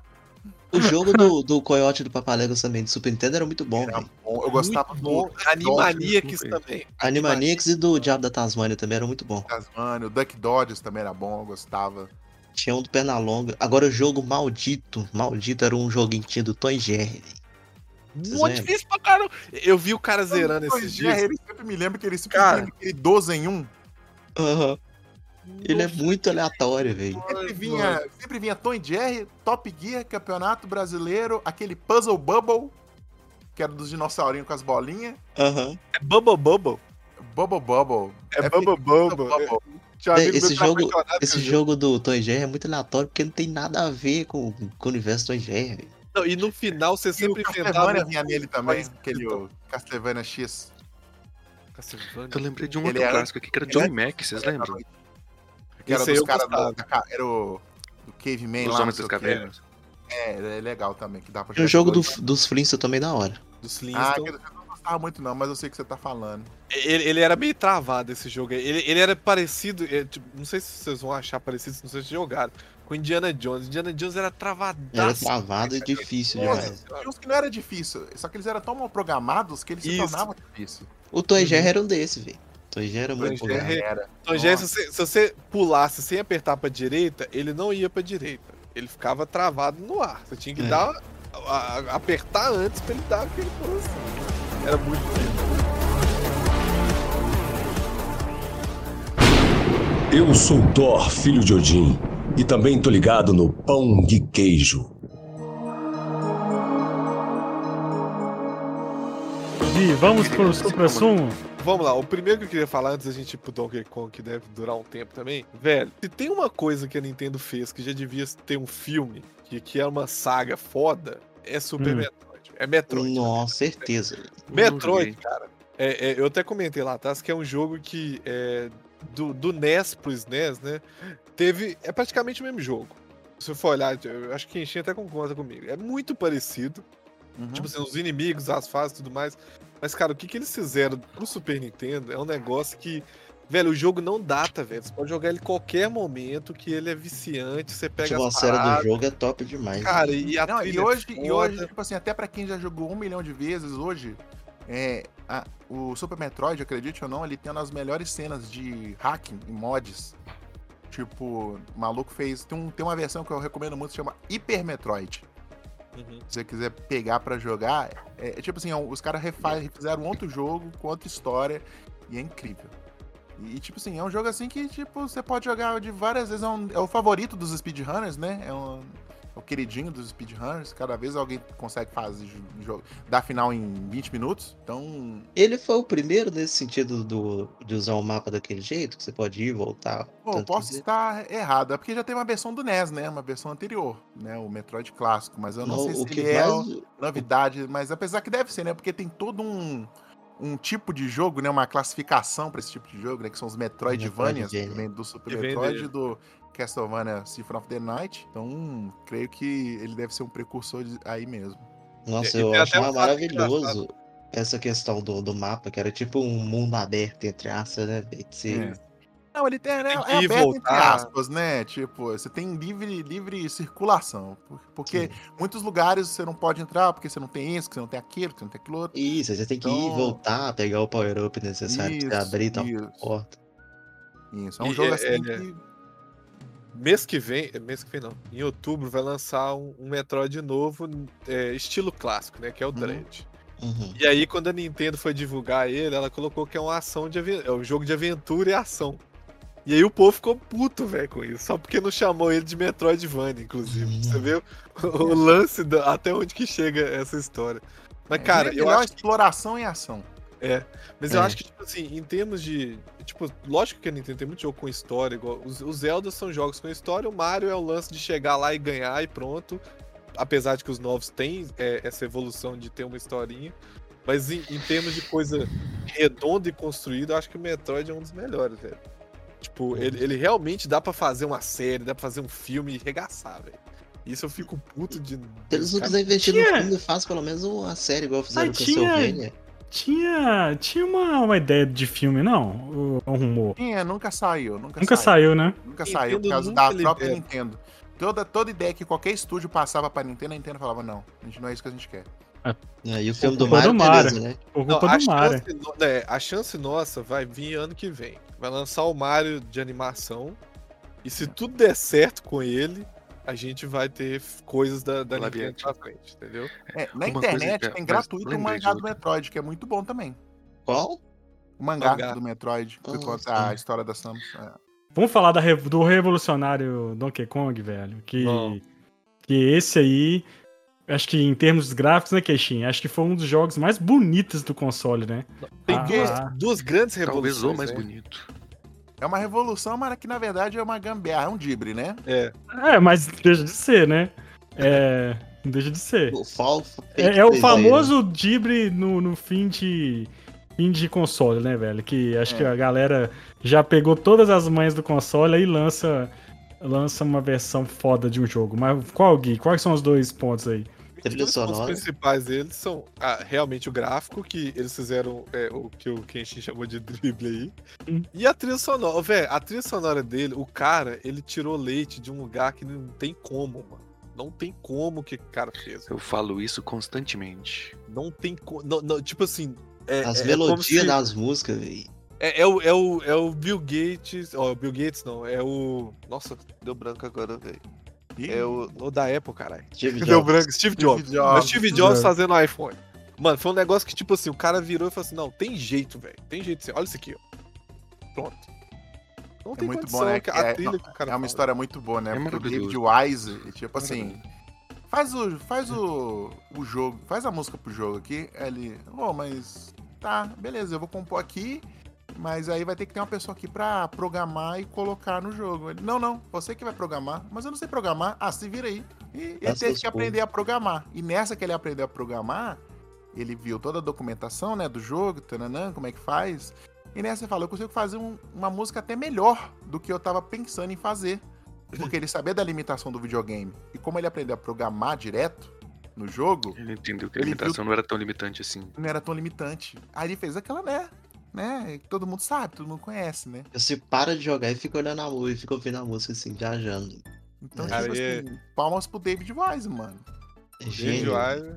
O jogo do, do Coyote do Papaléguas também, do Super Nintendo, era muito bom, Era bom. Eu gostava Muito do Animaniacs também. Animaniacs e do Diabo da Tasmania também eram muito bom. Tasmania, o Duck Dodgers também era bom, eu gostava. Tinha um do Pernalonga. Agora o jogo maldito, maldito era um joguinho que tinha do Tom Jerry. lembram? difícil pra caramba. Eu vi o cara zerando é, dias. Ele sempre me lembra que ele sempre Cara. lembra aquele 12 em 1. Aham. Ele é muito aleatório, velho. Sempre vinha, sempre vinha Tom e Jerry, Top Gear, Campeonato Brasileiro, aquele Puzzle Bubble, que era dos dinossaurinhos com as bolinhas. Aham. É Bubble Bubble. Bubble Bubble. É Bubble Bubble. Tinha um É, Esse jogo, esse jogo do Tom e Jerry é muito aleatório porque não tem nada a ver com, com o universo Tom e Jerry. velho. Não, e no final você E sempre enfrentava. Castlevania vinha nele também, aquele o Castlevania X. Castlevania. Eu lembrei de um Ele outro era- clássico aqui que era era- Mac, vocês lembram? Que era Esse dos caras da ca- era o do Caveman Os lá. Homens das quê. Cavernas. É, é legal também, que dá pra E o jogo do, dos Flintstones também da hora. Dos Ah, Flintstones. aquele eu não gostava muito não, mas eu sei o que você tá falando. Ele, ele era meio travado esse jogo aí. Ele, ele era parecido. é, tipo, não sei se vocês vão achar parecido, não sei se jogaram. Com Indiana Jones. Indiana Jones era Era travadaço. travado e difícil Nossa, tinha uns que não era difícil, só que eles eram tão mal programados que eles se tornavam difícil. O e Jerry era um desse, velho. E Jerry era muito e. Então, já, se você, se você pulasse sem apertar pra direita, ele não ia pra direita. Ele ficava travado no ar. Você tinha que É. dar. a- a- apertar antes pra ele dar aquele pulo assim. Era muito. Eu sou Thor, filho de Odin, e também tô ligado no pão de queijo. E vamos pro Super Sumo? Vamos lá, o primeiro que eu queria falar antes da gente ir pro Donkey Kong, que deve durar um tempo também. Velho, se tem uma coisa que a Nintendo fez que já devia ter um filme, que, que é uma saga foda, é Super Hum. Metroid. É Metroid. Nossa, certeza. Metroid, cara. é- é, eu até comentei lá atrás que é um jogo que é, do, do NES pro SNES, né? Teve. É praticamente o mesmo jogo. Se você for olhar, eu acho que a Enchim até concorda comigo. É muito parecido. Uhum. Tipo assim, os inimigos, as fases e tudo mais. Mas, cara, o que, que eles fizeram pro Super Nintendo é um negócio que. Velho, o jogo não data, velho. Você pode jogar ele em qualquer momento, que ele é viciante, você A pega as atmosfera do paradas, jogo é top demais. Cara, e a Não, e é hoje, e hoje, tipo assim, até pra quem já jogou um milhão de vezes, hoje, é, a- o Super Metroid, acredite ou não, ele tem uma das melhores cenas de hacking e mods. Tipo, o maluco fez. Tem, um- tem uma versão que eu recomendo muito, chama Hyper Metroid. Uhum. Se você quiser pegar pra jogar, é, é tipo assim, é os caras refizeram outro jogo com outra história e é incrível. E, tipo assim, é um jogo assim que, tipo, você pode jogar de várias vezes. É, um- é o favorito dos speedrunners, né? É, um, é o queridinho dos speedrunners. Cada vez alguém consegue fazer jo- jogo, dar final em 20 minutos. Então, Ele foi o primeiro nesse sentido do, de usar o mapa daquele jeito, que você pode ir e voltar. tanto posso estar errado. É porque já tem uma versão do NES, né? Uma versão anterior, né? O Metroid clássico. Mas eu não, Não, sei se que ele é mais. novidade, mas apesar que deve ser, né? Porque tem todo um, um tipo de jogo, né? Uma classificação pra esse tipo de jogo, né? Que são os Metroidvanias, que Metroidvania. vem do Super Que Metroid e do Castlevania Symphony of the Night. Então, creio que ele deve ser um precursor de- aí mesmo. Nossa, eu acho um maravilhoso essa questão do, do mapa, que era tipo um mundo aberto, entre aspas, né? ser- É. Não, ele tem, né, tem é ir e aberto entre voltar. aspas, né? Tipo, você tem livre, livre circulação. por- Porque muitos lugares você não pode entrar porque você não tem isso, que você não tem aquilo, que você não tem aquilo outro. Isso, você tem que ir e Então- voltar, pegar o power-up necessário pra você abrir tal isso. porta. Isso, é um E jogo é- assim é- que. Mês que vem, é, mês que vem não, em outubro vai lançar um, um Metroid novo, é, estilo clássico, né? Que é o Dread. Uhum. E aí, quando a Nintendo foi divulgar ele, ela colocou que é uma ação de é um jogo de aventura e ação. E aí o povo ficou puto, velho, com isso. Só porque não chamou ele de Metroidvania, inclusive. Você vê o, o lance da- até onde que chega essa história. Mas, cara, é eu acho que exploração e ação. Mas eu É. acho que, tipo assim, em termos de. Tipo, lógico que a Nintendo tem muito jogo com história, igual. Os, os Zelda são jogos com história, o Mario é o lance de chegar lá e ganhar e pronto. Apesar de que os novos têm é, essa evolução de ter uma historinha. Mas em, em termos de coisa redonda e construída, eu acho que o Metroid é um dos melhores, velho. Tipo, ele, ele realmente dá pra fazer uma série, dá pra fazer um filme e regaçar, velho. Isso eu fico puto de. Se eles não quiserem investir Tinha- no filme, faz pelo menos uma série igual fizeram Mas com tinha- Castlevania. Tinha, tinha uma, uma ideia de filme, não? O- Um rumor. É, nunca saiu, nunca, Nunca saiu. saiu, né? Nunca Nintendo saiu, por causa da própria libera. Nintendo. Toda, toda ideia que qualquer estúdio passava pra Nintendo, a Nintendo falava, não, a gente não é isso que a gente quer. É, e o filme do Mario, beleza, né? Por Não, culpa a, do Mario. chance, é, a chance nossa vai vir ano que vem. Vai lançar o Mario de animação. E se tudo der certo com ele, a gente vai ter coisas da, da Nintendo pra frente, entendeu? É, na Uma internet que- tem gratuito o de mangá do. Metroid, que é muito bom também. Qual? O mangá, Mangá. do Metroid, que Ah, conta a história da Samus. é. Vamos falar da do revolucionário Donkey Kong, velho. Que, que esse aí, acho que em termos gráficos, né, Queixinho? Acho que foi um dos jogos mais bonitos do console, né? Tem Ah, duas, ah. duas grandes Talvez revoluções. o mais né? bonito. É uma revolução, mas que na verdade é uma gambiarra, é um dibre, né? É, É, mas deixa de ser, né? É. Deixa de ser. O Fall É, é o famoso Dibre no, no fim de. Fim de console, né, velho? Que acho É. que a galera já pegou todas as manhas do console e lança, lança uma versão foda de um jogo. Mas qual, Gui? Quais são os dois pontos aí? Os Trilha sonora. principais deles são ah, realmente o gráfico, que eles fizeram é, o que o Kenshin chamou de drible aí. Hum. E a trilha sonora. Velho, a trilha sonora dele, o cara, ele tirou leite de um lugar que não tem como, mano. Não tem como que o cara fez. Eu falo isso constantemente. Não tem como. tipo assim. É, As é- é melodias se- das músicas, velho. É, é o, é, o, é o Bill Gates. Ó, o Bill Gates não, é o. Nossa, deu branco agora, velho. É o, o da Apple, caralho. Steve Deu Jobs. branco, Steve Jobs. Steve É o Jobs. Steve Jobs É. fazendo iPhone. Mano, foi um negócio que, tipo assim, o cara virou e falou assim: não, tem jeito, velho. Tem jeito. ser. Olha isso aqui, ó. Pronto. Não É tem muito condição, bom, né? que É, trilha não, que o cara é uma fala. história muito boa, né? É Porque o David. Wise, tipo assim, faz o, faz o, o jogo, faz a música pro jogo aqui. Aí Ele, oh, mas tá, beleza, eu vou compor aqui, mas aí vai ter que ter uma pessoa aqui pra programar e colocar no jogo. Ele, não, não, você que vai programar, mas eu não sei programar. Ah, se vira aí. E ele teve que aprender a programar. E nessa que ele aprendeu a programar, ele viu toda a documentação, né, do jogo, tananã, como é que faz. E nessa ele falou, eu consigo fazer um- uma música até melhor do que eu tava pensando em fazer. Porque ele sabia da limitação do videogame. E como ele aprendeu a programar direto no jogo, Ele entendeu que a limitação não era tão limitante assim. não era tão limitante. Aí ele fez aquela, né? Né? que Todo mundo sabe, todo mundo conhece, né? Você para de jogar e fica olhando a música, e fica ouvindo a música assim, viajando. Então, tipo e- assim, palmas pro David Wise, mano. É David. Wise,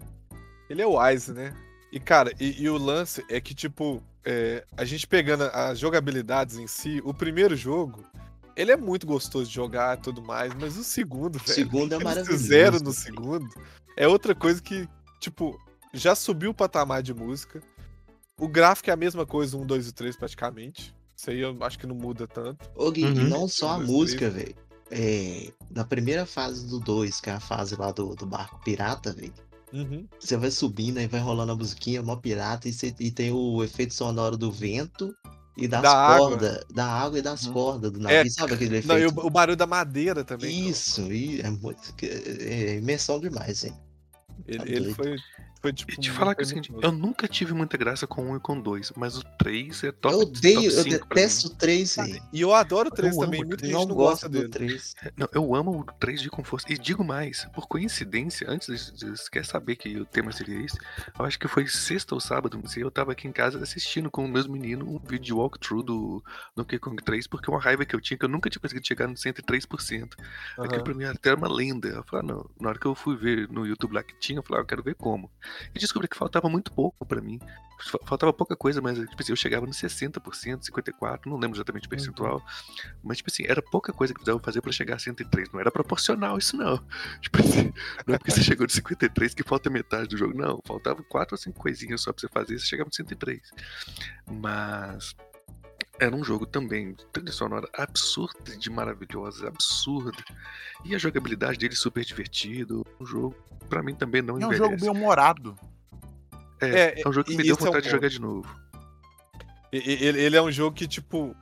ele é wise, né? E, cara, e, e o lance é que, tipo, é, a gente pegando as jogabilidades em si, o primeiro jogo, ele é muito gostoso de jogar e tudo mais, mas o segundo, O velho, segundo é maravilhoso. fizeram no segundo, é outra coisa que, tipo, já subiu o patamar de música. O gráfico é a mesma coisa, um, dois e três praticamente. Isso aí eu acho que não muda tanto. Ô Gui, e Uhum. não só a música, velho. É, na primeira fase do 2, que é a fase lá do, do barco pirata, velho. Uhum. Você vai subindo aí vai rolando a musiquinha, mó pirata, e, você- e tem o efeito sonoro do vento e das Da água. cordas. Da água e das Uhum. cordas do É, navio. Sabe aquele Não, e efeito? o, o barulho da madeira também. Isso, e é muito. É imersão demais, hein? Ele, Tá ele foi, foi tipo. E te falar que assim, eu nunca tive muita graça com um e com dois, mas o três é top. eu odeio, top eu detesto o 3, velho. E eu adoro o 3 Eu também, o muita gente Não gosta do dele. 3. Não, eu amo o 3 de com força. E digo mais, por coincidência, antes de, você quer saber que o tema seria esse, eu acho que foi sexta ou sábado, não sei, eu tava aqui em casa assistindo com meus meninos um vídeo de walkthrough do Donkey Kong 3, porque uma raiva que eu tinha, que eu nunca tinha conseguido chegar no 103%. Aquilo Aham. pra mim até era uma lenda. Eu falei, ah, não, na hora que eu fui ver no YouTube lá que tinha, eu falei, ah, eu quero ver como. E descobri que faltava muito pouco pra mim. Fa- Faltava pouca coisa, mas tipo assim, eu chegava nos 60%, 54%, não lembro exatamente o percentual. Mas, tipo assim, era pouca coisa que precisava fazer pra chegar a 103. Não era proporcional isso, não. Tipo assim, não é porque você chegou de 53 que falta metade do jogo. Não, faltava 4 ou 5 coisinhas só pra você fazer, você chegava no 103. Mas. Era um jogo também, de trilha sonora absurda de maravilhosa, absurda. E a jogabilidade dele super divertido. Um jogo, pra mim, também não É um jogo bem humorado. É, É, é um jogo que me deu esse é vontade de jogar de novo. Ele, ele é um jogo que, tipo,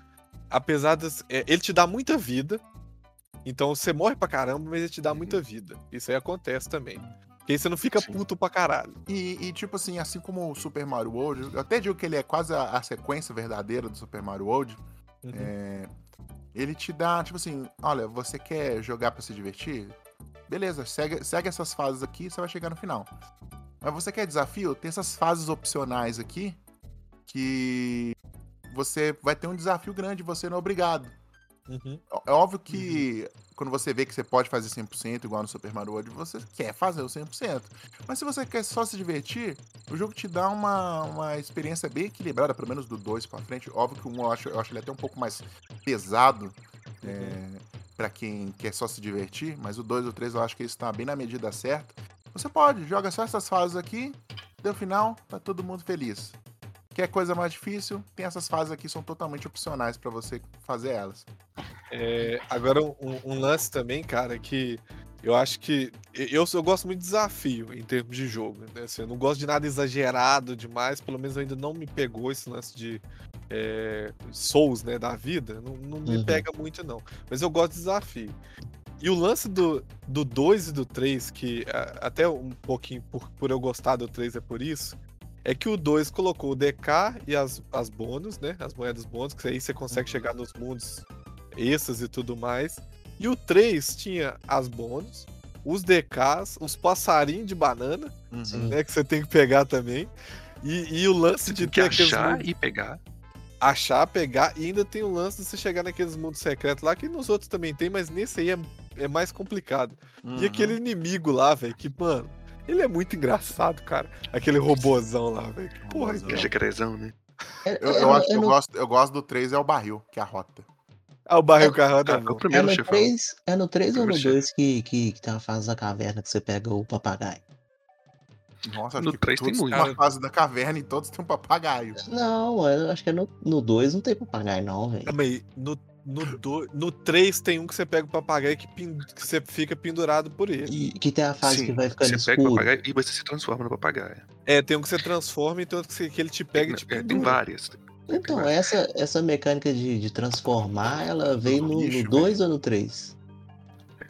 apesar das. é, ele te dá muita vida. Então você morre pra caramba, mas ele te dá muita vida. Isso aí acontece também. Porque aí você não fica Sim. puto pra caralho. E, e, tipo assim, assim como o Super Mario World, eu até digo que ele é quase a, a sequência verdadeira do Super Mario World. Uhum. É, ele te dá, tipo assim, olha, você quer jogar pra se divertir? Beleza, segue, segue essas fases aqui, você vai chegar no final. Mas você quer desafio? Tem essas fases opcionais aqui que você vai ter um desafio grande, você não é obrigado. Uhum. É óbvio que quando você vê que você pode fazer 100% igual no Super Mario World, você quer fazer o 100%. Mas se você quer só se divertir, o jogo te dá uma, uma experiência bem equilibrada, pelo menos do 2 pra frente. Óbvio que o 1 eu acho, eu acho ele até um pouco mais pesado é, para quem quer só se divertir, mas o 2 e o 3 eu acho que isso tá bem na medida certa. Você pode, joga só essas fases aqui, deu final, tá todo mundo feliz. Quer coisa mais difícil? Tem essas fases aqui, são totalmente opcionais pra você fazer elas. É, agora, um, um lance também, cara, que eu acho que. Eu, eu gosto muito de desafio em termos de jogo. Né? Assim, eu não gosto de nada exagerado demais, pelo menos ainda não me pegou esse lance de é, Souls, né, da vida. Não, não me Uhum. pega muito, não. Mas eu gosto de desafio. E o lance do 2 e do 3, que até um pouquinho por, por eu gostar do 3 é por isso, é que o 2 colocou o DK e as, as bônus, né? As moedas bônus, que aí você consegue chegar nos mundos extras e tudo mais. E o 3 tinha as bônus, os DKs, os passarinhos de banana, Sim. né? Que você tem que pegar também. E, e o lance Você de ter aqueles achar mundos- e pegar. achar, pegar, e ainda tem o lance de você chegar naqueles mundos secretos lá, que nos outros também tem, mas nesse aí é, é mais complicado. Uhum. E aquele inimigo lá, velho, que, mano, ele é muito engraçado, cara. Aquele robozão lá, velho. que Porra. Que é jacarezão, né? É, Eu, é, eu acho que é eu no- gosto, eu gosto do 3 é o barril, que é a rota. Ah, o barril carrão tá Ah, é o bom. É primeiro no chefão. 3, é no 3 ou no Primeiro 2 que, que, que tem a fase da caverna que você pega o papagaio? Nossa, acho No que três tem todos muito. uma fase da caverna e todos têm um papagaio. Não, eu acho que é no, no 2 não tem papagaio, não, velho. Aí, no No, do, no 3 tem um que você pega o papagaio que, pin, que você fica pendurado por ele. E que tem a fase Sim, que vai ficando você pega o escuro. papagaio e você se transforma no papagaio. É, tem um que você transforma e tem outro que, você- que ele te pega e te É, tem pendura. várias. Tem Então, várias. essa, essa mecânica de, de transformar, ela veio no 2 ou no 3?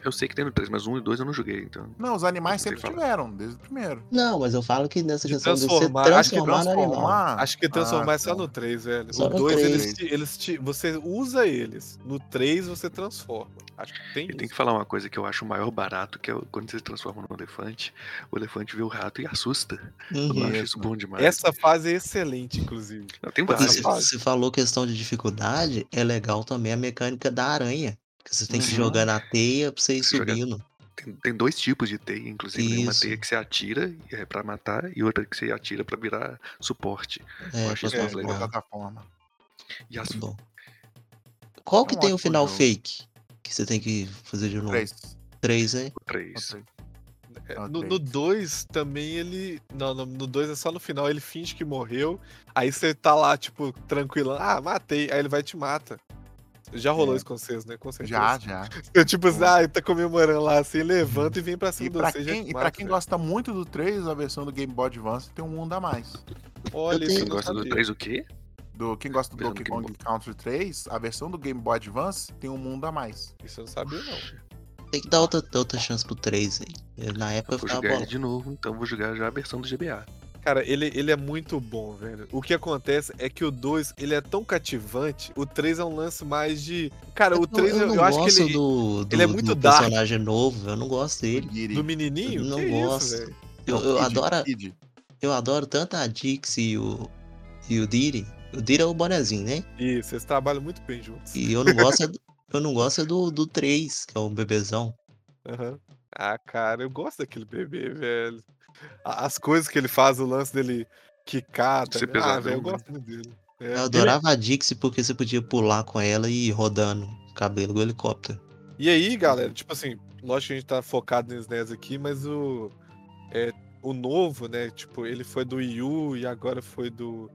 Eu sei que tem no 3, mas um e dois eu não joguei, então. Não, os animais sempre falar. tiveram, desde o primeiro. Não, mas eu falo que nessa De questão de você transformar, acho que transformar no animal. Transformar? Acho que transformar Ah, é só tá. no 3, velho. Só o no 2, 3. eles, te, eles te, você usa eles. No 3, você transforma. Acho que tem E tem que falar uma coisa que eu acho o maior barato, que é quando você se transforma num elefante, o elefante vê o rato e assusta. Eu Uhum. acho Isso. bom demais. Essa fase é excelente, inclusive. Não, tem várias. você falou questão de dificuldade, é legal também a mecânica da aranha. Que você tem que Uhum. jogar na teia pra você ir Você joga- subindo. Tem, tem dois tipos de teia, inclusive. Tem uma Isso. teia que você atira é pra matar e outra que você atira pra virar suporte. É, acho isso É, legal. transformar. plataforma. E as, bom. Qual que É um tem o final jogo. fake? Que você tem que fazer de novo? Três. Três, hein? três. É, No três. no 2 também ele. Não, no- no 2 é só no final, ele finge que morreu. Aí você tá lá, tipo, tranquilo. Ah, matei. Aí ele vai e te mata. Já rolou É. isso com vocês, né? Com certeza. Já, já. Eu, tipo ah, ele tá comemorando lá assim, levanta e vem pra cima E de pra, e quem, e pra mata, quem velho. gosta muito do 3, a versão do Game Boy Advance tem um mundo a mais. Olha, Quem gosta do sabia. 3 o quê? Do, quem gosta do do Donkey Kong Country 3, a versão do Game Boy Advance tem um mundo a mais. Isso eu não sabia, não. Tem que dar outra, outra chance pro 3 aí. Eu, Na época Eu eu vou jogar de novo, então vou jogar já a versão do GBA. Cara, ele, ele é muito bom, velho. O que acontece é que o 2, ele é tão cativante, o 3 é um lance mais de... Cara, o 3, eu, eu, eu acho que ele... do, do, ele é muito do dark. personagem novo, eu não gosto dele. Do menininho? Não que gosto. isso, velho? Eu, Não, eu Kid, adoro, Kid. eu adoro tanto a Dixie e o, e o Diddy. O Diddy é o bonezinho, né? Isso, vocês trabalham muito bem juntos. E eu não gosto, é do- eu não gosto é do, do 3, que é o bebezão. Aham. Ah, cara, eu gosto daquele bebê, velho. As coisas que ele faz, o lance dele quicar, tá? Ah, velho, eu né? gosto muito dele. É. Eu adorava a Dixie porque você podia pular com ela e ir rodando o cabelo igual helicóptero. E aí, galera, tipo assim, lógico que a gente tá focado nos NES aqui, mas o. É, o novo, né? Tipo, ele foi do Wii U e agora foi do.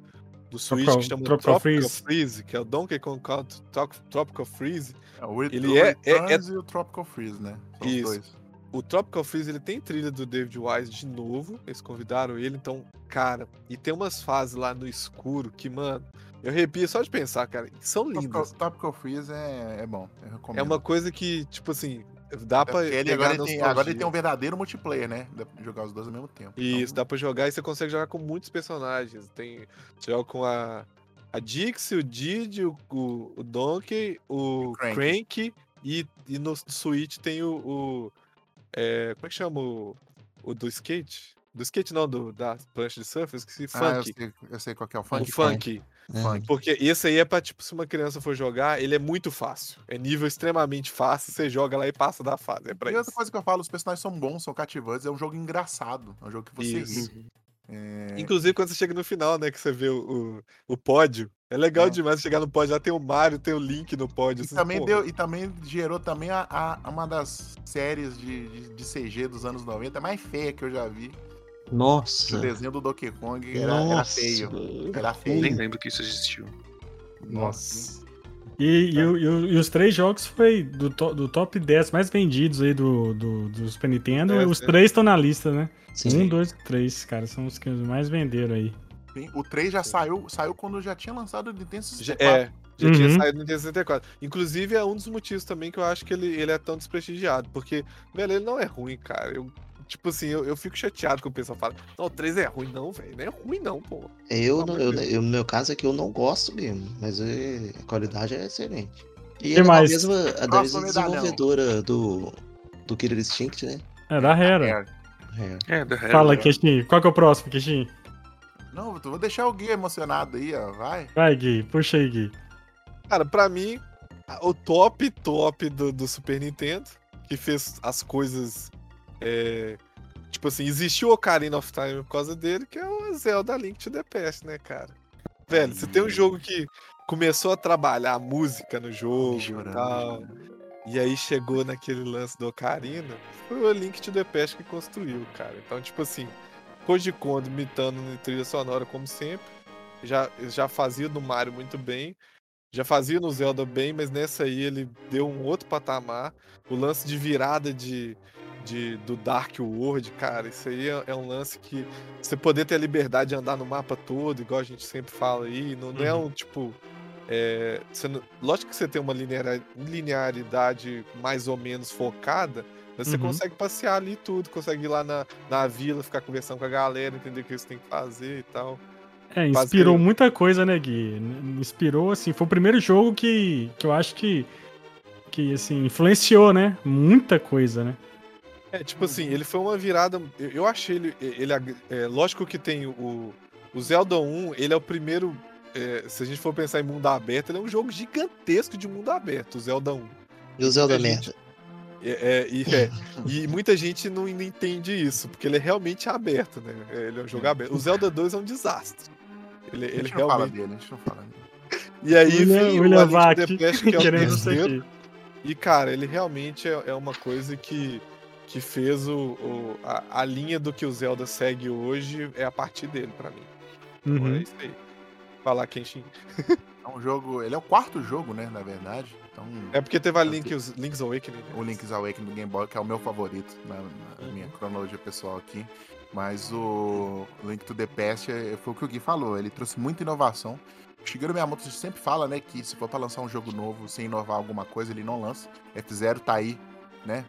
Do Switch, Tropical- que chama Tropical Tropical, Freeze. Freeze. que é o Donkey Kong Country Tropical Freeze. É, o Ele o é- é- Returns e o Tropical Freeze, né? São Isso. os dois. O Tropical Freeze ele tem trilha do David Wise de novo. Eles convidaram ele, então, cara, e tem umas fases lá no escuro que, mano, eu arrepio só de pensar, cara, que são Tropical, lindas. Tropical Freeze é, é bom, eu recomendo. É uma coisa que, tipo assim, dá Até pra. ele agora, ele tem, agora ele tem um verdadeiro multiplayer, né? Dá pra jogar os dois ao mesmo tempo. Isso, Então, dá pra jogar e você consegue jogar com muitos personagens. Tem. Você joga com a. A Dixie, o Didi, o, o, o Donkey, o o Crank. Crank, e, e no Switch tem o. o, é, como é que chama o, o do skate? Do skate não, do, da prancha de surf, eu esqueci. Ah, eu Funk. sei, eu sei qual que é o o funk. Funk. É. Funk. Porque esse aí é pra, tipo, se uma criança for jogar, ele é muito fácil. É nível extremamente fácil, você joga lá e passa da fase. É pra E isso. outra coisa que eu falo, os personagens são bons, são cativantes, é um jogo engraçado. É um jogo que você Isso. ri. É, Inclusive, quando você chega no final, né, que você vê o, o, o pódio, é legal É. demais chegar no pódio, lá tem o Mario, tem o Link no pódio. E assim, também, deu, e também gerou também a, a- uma das séries de, de, de CG dos anos 90 mais feia que eu já vi. O Nossa. desenho do Donkey Kong era, era Nossa. feio. Era Nem feio. lembro que isso existiu. Nossa. E, e o- e o- e os três jogos foi do, to- do top 10 mais vendidos aí do, do, do Super Nintendo. É, os é. três estão na lista, né? Sim. Um, dois, três, cara. São os que mais venderam aí. Sim, O 3 já saiu, saiu quando já tinha lançado o Nintendo Já, 64. é, já tinha Uhum. saído no Nintendo 64. Inclusive, é um dos motivos também que eu acho que ele, ele é tão desprestigiado. Porque, velho, ele não é ruim, cara. Eu, tipo assim, eu, eu fico chateado quando o pessoal fala, não, o 3 é ruim. Não, velho, não é ruim não, pô. Eu, não- eu, eu- no meu caso aqui eu não gosto mesmo, mas é- a qualidade é excelente. E Que é mais? mesma a mesma desenvolvedora do, do Killer Instinct, né? É, da Hera. É. É. É, da Hera. Fala, é. Keshin. Qual que é o próximo, Keshin? Não, eu vou deixar o Gui emocionado aí, ó. Vai. Vai, Gui. Puxa aí, Gui. Cara, pra mim, o top top do, do Super Nintendo, que fez as coisas. É, tipo assim, existiu o Ocarina of Time por causa dele, que é o Zelda Link to the Past, né, cara? Velho, você tem um jogo que começou a trabalhar a música no jogo e Chorando, tal, chorando. e aí chegou naquele lance do Ocarina, foi o Link to the Past que construiu, cara. Então, tipo assim, Koji Kondo imitando trilha sonora como sempre, já, já fazia no Mario muito bem. Já fazia no Zelda bem, mas nessa aí ele deu um outro patamar. O lance de virada de, de do Dark World, cara, isso aí é, é um lance que você poder ter a liberdade de andar no mapa todo, igual a gente sempre fala aí, não, não é Uhum. um tipo. é, você lógico que você tem uma linearidade mais ou menos focada, mas você Uhum. consegue passear ali tudo, consegue ir lá na, na vila, ficar conversando com a galera, entender o que você tem que fazer e tal. É, inspirou muita coisa, né, Gui? Inspirou, assim, foi o primeiro jogo que, que eu acho que, que, assim, influenciou, né? Muita coisa, né? É, tipo assim, ele foi uma virada. Eu, achei ele. ele ag- é, lógico que tem o, o Zelda 1, ele é o primeiro. é, se a gente for pensar em mundo aberto, ele é um jogo gigantesco de mundo aberto, o Zelda 1. E o Zelda gente- merda. É, é, e, é, e muita gente não, não entende isso, porque ele é realmente aberto, né? É, Ele é um jogo aberto. O Zelda 2 é um desastre. Ele, A ele gente não fala realmente. dele, a gente não fala dele. E aí William, vem William o Link Past, que é o terceiro. E, cara, ele realmente é, é uma coisa que, que fez o, o- a, a linha do que o Zelda segue hoje é a partir dele, pra mim. Então, Uhum. É isso aí. Falar Kenshin. É um jogo. Ele é o quarto jogo, né? Na verdade. Então. É porque teve a Link, os Link's Awakening. né? o Link's Awakening do Game Boy, que é o meu favorito na, na minha cronologia pessoal aqui. Mas o Link to the Past é- foi o que o Gui falou, ele trouxe muita inovação. O Shigeru Miyamoto sempre fala, né, que se for pra lançar um jogo novo sem inovar alguma coisa, ele não lança. F0 tá aí, né?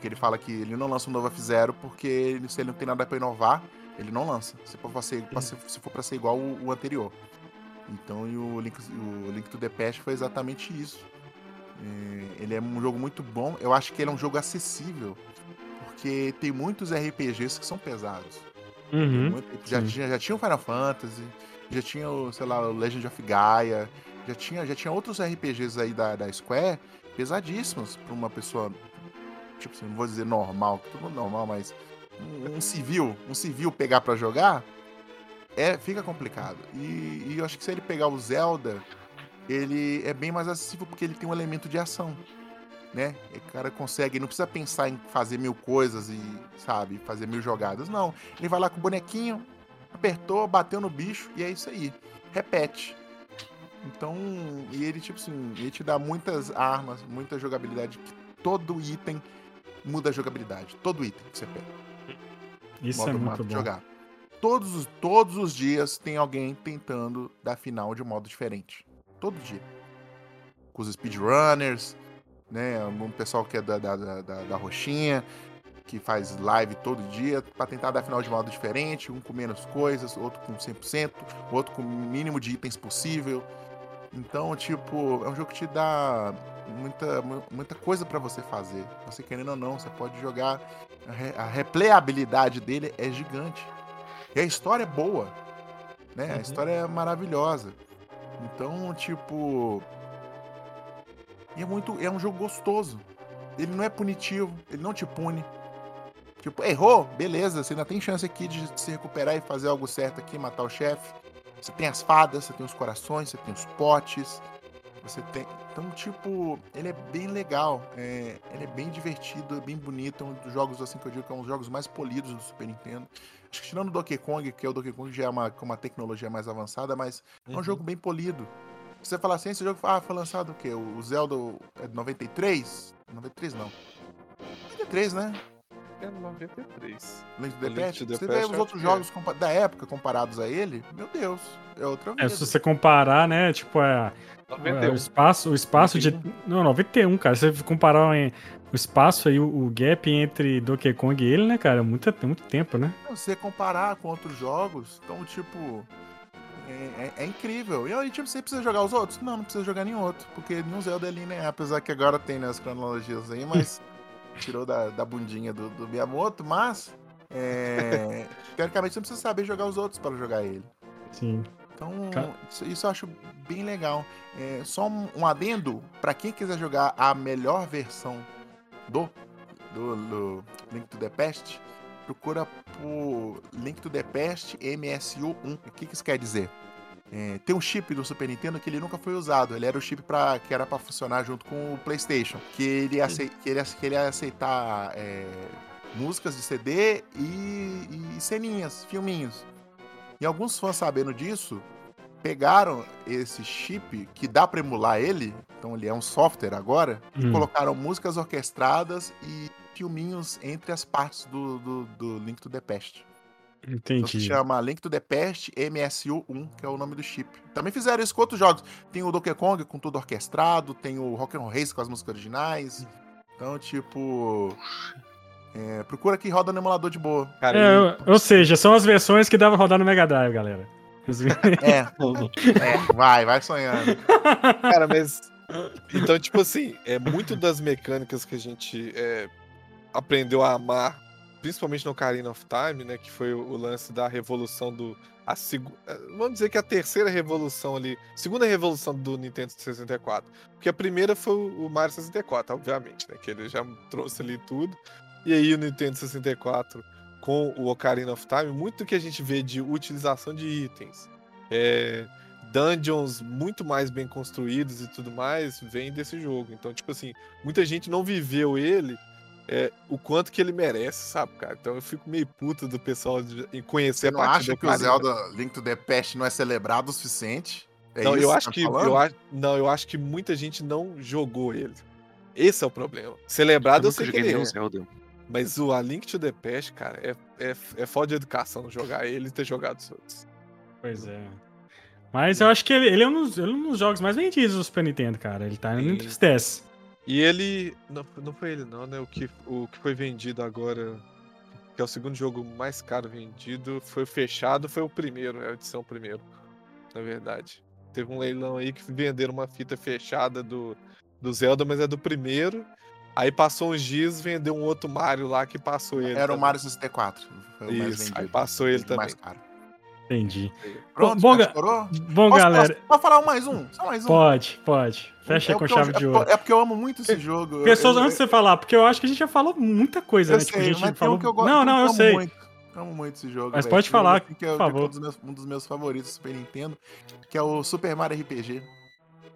Que ele fala que ele não lança um novo F0 porque ele- se ele não tem nada pra inovar, ele não lança. Se for pra ser, se for pra ser igual o, o anterior. Então, e o Link, o Link to the Past foi exatamente isso. É, ele é um jogo muito bom. Eu acho que ele é um jogo acessível. Porque tem muitos RPGs que são pesados. Uhum. Muito- já, tinha, já tinha o Final Fantasy, já tinha o, sei lá, o Legend of Gaia, já tinha, já tinha outros RPGs aí da, da Square pesadíssimos pra uma pessoa, tipo assim, não vou dizer normal, todo mundo normal, mas um, civil, um civil pegar pra jogar, é, fica complicado. E, e eu acho que se ele pegar o Zelda, ele é bem mais acessível porque ele tem um elemento de ação. Né? O cara consegue, não precisa pensar em fazer mil coisas e, sabe, fazer mil jogadas. Não. Ele vai lá com o bonequinho, apertou, bateu no bicho e é isso aí. Repete. Então, e ele, tipo assim, ele te dá muitas armas, muita jogabilidade, todo item muda a jogabilidade. Todo item que você pega Isso modo é muito de bom. jogar. Todos, os- todos os dias tem alguém tentando dar final de um modo diferente. Todo dia. Com os speedrunners, né? Um pessoal que é da, da, da, da- roxinha, que faz live todo dia pra tentar dar final de modo diferente, um com menos coisas, outro com 100%, outro com o mínimo de itens possível. Então, tipo, é um jogo que te dá muita, mu- muita coisa pra você fazer. Você querendo ou não, você pode jogar. A, re- a replayabilidade dele é gigante. E a história é boa. Né? A Uhum. história é maravilhosa. Então, tipo. E é muito. É um jogo gostoso. Ele não é punitivo, ele não te pune. Tipo, errou, beleza, você ainda tem chance aqui de se recuperar e fazer algo certo aqui, matar o chefe. Você tem as fadas, você tem os corações, você tem os potes. Você tem. Então, tipo, ele é bem legal. é, ele é bem divertido, é bem bonito. É um dos jogos assim que eu digo que é um dos jogos mais polidos do Super Nintendo. Acho que tirando o Donkey Kong, que é o Donkey Kong já é uma, com uma tecnologia mais avançada, mas é um Uhum. jogo bem polido. Você fala assim, esse jogo ah, foi lançado o quê? O Zelda é de 93? 93 não. 93, né? É 93. Link to the Past. Você Past, vê os outros é. jogos da época comparados a ele, meu Deus, é outra É, se você comparar, né, tipo, é, é, o 91. espaço, o espaço de... Não, 91, cara. Se você comparar em- o espaço aí, o, o gap entre Donkey Kong e ele, né, cara, é muito, tem muito tempo, né? Se você comparar com outros jogos, então, tipo, é, é- é incrível. E aí, tipo, você precisa jogar os outros? Não, não precisa jogar nenhum outro, porque nenhum Zelda é linear, apesar que agora tem né, as cronologias aí, mas tirou da, da bundinha do, do Miyamoto, mas, é, teoricamente, você não precisa saber jogar os outros para jogar ele. Sim. Então, isso, isso eu acho bem legal. É, só um, um adendo, para quem quiser jogar a melhor versão do, do, do Link to the Past, procura por Link to the Past MSU1. O que, que isso quer dizer? É, tem um chip do Super Nintendo que ele nunca foi usado. Ele era o chip pra, que era para funcionar junto com o PlayStation. Que ele ia, acei- que ele, que ele ia aceitar é, músicas de CD e, e ceninhas, filminhos. E alguns fãs sabendo disso, pegaram esse chip que dá pra emular ele, então ele é um software agora, e Hum. colocaram músicas orquestradas e filminhos entre as partes do, do, do Link to the Past. Então se Entendi. chama Link to the Past MSU1, que é o nome do chip. Também fizeram isso com outros jogos. Tem o Donkey Kong com tudo orquestrado, tem o Rock'n'Roll Race com as músicas originais. Então, tipo... é, procura que roda no emulador de boa. Cara, É, e- ou- seja, são as versões que dava rodar no Mega Drive, galera. É, é, vai, vai sonhando. Cara, mas. Então, tipo assim, é muito das mecânicas que a gente é, aprendeu a amar, principalmente no Ocarina of Time, né? Que foi o, lance da revolução do. A eh, Vamos dizer que a terceira revolução ali. Segunda revolução do Nintendo 64. Porque a primeira foi o Mario 64, obviamente, né? Que ele já trouxe ali tudo. E aí o Nintendo 64 com o Ocarina of Time, muito que a gente vê de utilização de itens. É, dungeons muito mais bem construídos e tudo mais vem desse jogo. Então, tipo assim, muita gente não viveu ele é, o quanto que ele merece, sabe, cara? Então eu fico meio puto do pessoal de, em conhecer Você não a parte acha do que o. Zelda Link to the Past não é celebrado o suficiente? É Não, isso eu acho tá que eu acho, não, eu acho que muita gente não jogou ele. Esse é o problema. Celebrado eu, nunca sei que joguei ele é, Zelda. mas o A Link to the Past, cara, é, é, é falta de educação jogar ele e ter jogado os outros. Pois é. Mas eu acho que ele, ele é, um dos, ele é um dos jogos mais vendidos do Super Nintendo, cara. Ele tá me entristece. E ele. Não, não foi ele, não, né? O que, o que foi vendido agora, que é o segundo jogo mais caro vendido, foi o fechado, foi o primeiro, é a edição primeiro. Na verdade. Teve um leilão aí que venderam uma fita fechada do, do Zelda, mas é do primeiro. Aí passou uns dias, vendeu um outro Mario lá que passou ele. Era o também. Mario 64. Foi o mais Isso, aí vendido. passou ele o também. mais caro. Entendi. Pronto, Bom, estourou? Bom, Posso- galera. Posso, posso falar mais um? Só mais um. Pode, pode. Fecha É com eu- chave é de porque- ouro. É porque eu amo muito esse jogo. eu- Pessoas, eu- antes de você falar, porque eu acho que a gente já falou muita coisa, Eu né? Tipo, a sei, gente falou. que eu gosto. não, não, eu amo sei. Muito, amo muito esse jogo. Mas velho. pode falar, que é, por é favor. um dos, meus, um dos meus favoritos do Super Nintendo, que é o Super Mario RPG.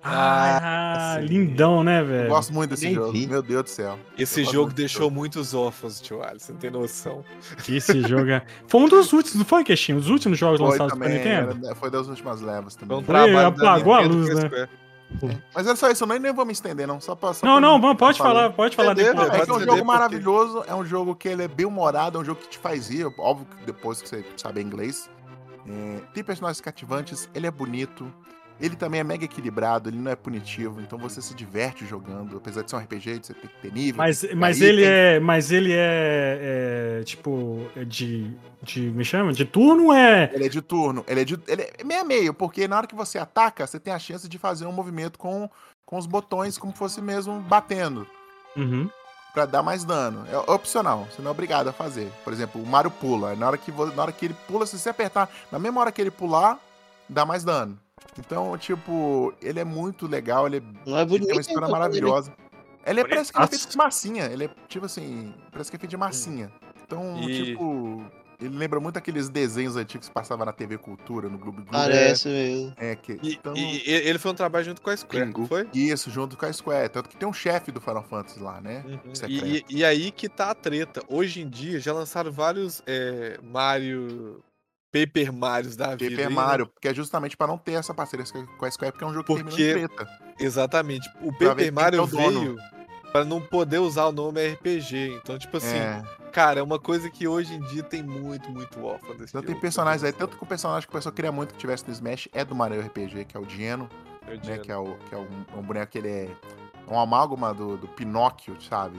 Ah, sim. lindão, né, Eu velho? gosto muito desse nem jogo. vi. Meu Deus do céu. Esse jogo deixou jogo. muitos órfãos, tio Alisson, você não tem noção. Esse jogo é. Foi um dos últimos, não foi, Queixinho? Os últimos jogos Foi lançados também, Nintendo? era- foi das últimas levas um também. Foi, trabalho da apagou a Nintendo luz, né? Square. Mas era só isso, eu nem, nem vou me estender, não. Só pra, só Não, pra não, vamos, pode falando. falar, pode falar depois. Não, é Pode que é um jogo porque- maravilhoso, é um jogo que ele é bem humorado, é um jogo que te faz rir, óbvio que depois que você saber inglês. É, tem personagens cativantes, ele é bonito, ele também é mega equilibrado, ele não é punitivo, então você se diverte jogando, apesar de ser um RPG, de você ter que ter nível. Mas, mas ele é. Mas ele é. é, tipo. é de. de. Me chama? De turno é. Ele é de turno, ele é de. Ele é meio a meio, porque na hora que você ataca, você tem a chance de fazer um movimento com, com os botões, como fosse mesmo batendo. Uhum. Pra dar mais dano. É opcional, você não é obrigado a fazer. Por exemplo, o Mario pula. Na hora que, na hora que ele pula, se você apertar, na mesma hora que ele pular, dá mais dano. Então, tipo, ele é muito legal, ele, Não é ele tem bonito. uma história então, maravilhosa. Ele é, parece que ele é feito de massinha. Ele é, tipo assim, parece que é feito de massinha. Então, E- tipo, ele lembra muito aqueles desenhos antigos que passavam na TV Cultura, no Globo Globo. Parece mesmo. É, que, E, então, e- e ele foi um trabalho junto com a Square, Pingu. não foi? isso, junto com a Square. Tanto que tem um chefe do Final Fantasy lá, né? Uhum. E, e- e aí que tá a treta. Hoje em dia já lançaram vários é, Mario. Paper Marios da vida. Paper aí, né? Mario, porque é justamente pra não ter essa parceria com a Square, porque é um jogo que Porque- termina em treta. Exatamente. O Pra Paper Mario que é o veio pra não poder usar o nome RPG. Então, tipo assim, É, cara, é uma coisa que hoje em dia tem muito, muito órfã desse então tem jogo, personagens aí, tanto que o personagem que o pessoal queria muito que tivesse no Smash é do Mario RPG, que é o ter noção. Eu né? digo. Que é, o, que é um, um boneco que ele é um amálgama do, do Pinóquio, sabe?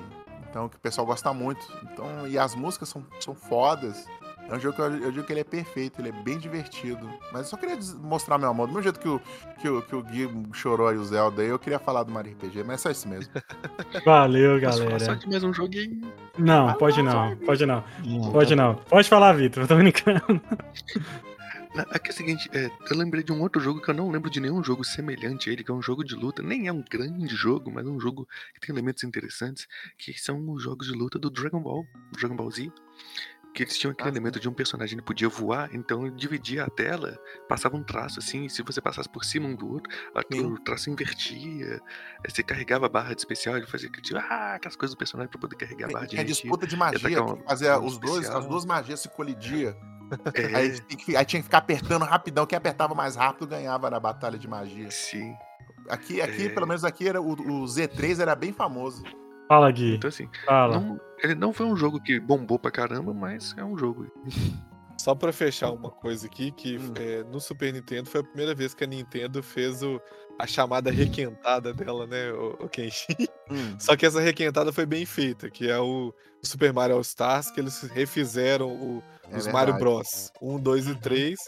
Então, que o pessoal gosta muito. Então, e as músicas são, são fodas. É um jogo que eu, eu digo que ele é perfeito, ele é bem divertido. Mas eu só queria mostrar meu amor. Do mesmo jeito que o, que o, que o Gui chorou aí o Zelda, aí eu queria falar do Mario RPG, mas é só isso mesmo. Valeu, falar só galera. de mais um joguinho? Não, pode não, pode não. Não, Pode não. Pode falar, Vitor, eu tô brincando. Aqui é o seguinte, é, eu lembrei de um outro jogo que eu não lembro de nenhum jogo semelhante a ele, que é um jogo de luta. Nem é um grande jogo, mas é um jogo que tem elementos interessantes, que são os jogos de luta do Dragon Ball, Dragon Ball Z. Que eles tinham aquele Ah, elemento de um personagem que podia voar, então ele dividia a tela, passava um traço assim, e se você passasse por cima um do outro, o traço invertia, aí você carregava a barra de especial, ele fazia aquele, tipo, ah, aquelas coisas do personagem pra poder carregar a barra de energia. disputa de magia, um- que fazia um os dois, as duas magias se colidia. É, Aí, tinha que fi- aí tinha que ficar apertando rapidão. Quem apertava mais rápido ganhava na batalha de magia. sim. Aqui, aqui É. pelo menos aqui, era, o, o Z3 era bem famoso. Fala, Gui. Então, assim, Fala. não- ele não foi um jogo que bombou pra caramba, mas é um jogo. Só pra fechar uma coisa aqui, que Hum. é, no Super Nintendo foi a primeira vez que a Nintendo fez o, a chamada requentada dela, né, o, o Kenshin. Hum. Só que essa requentada foi bem feita, que é o Super Mario All Stars, que eles refizeram o- É os Mario verdade. Bros. 1, 2 e 3.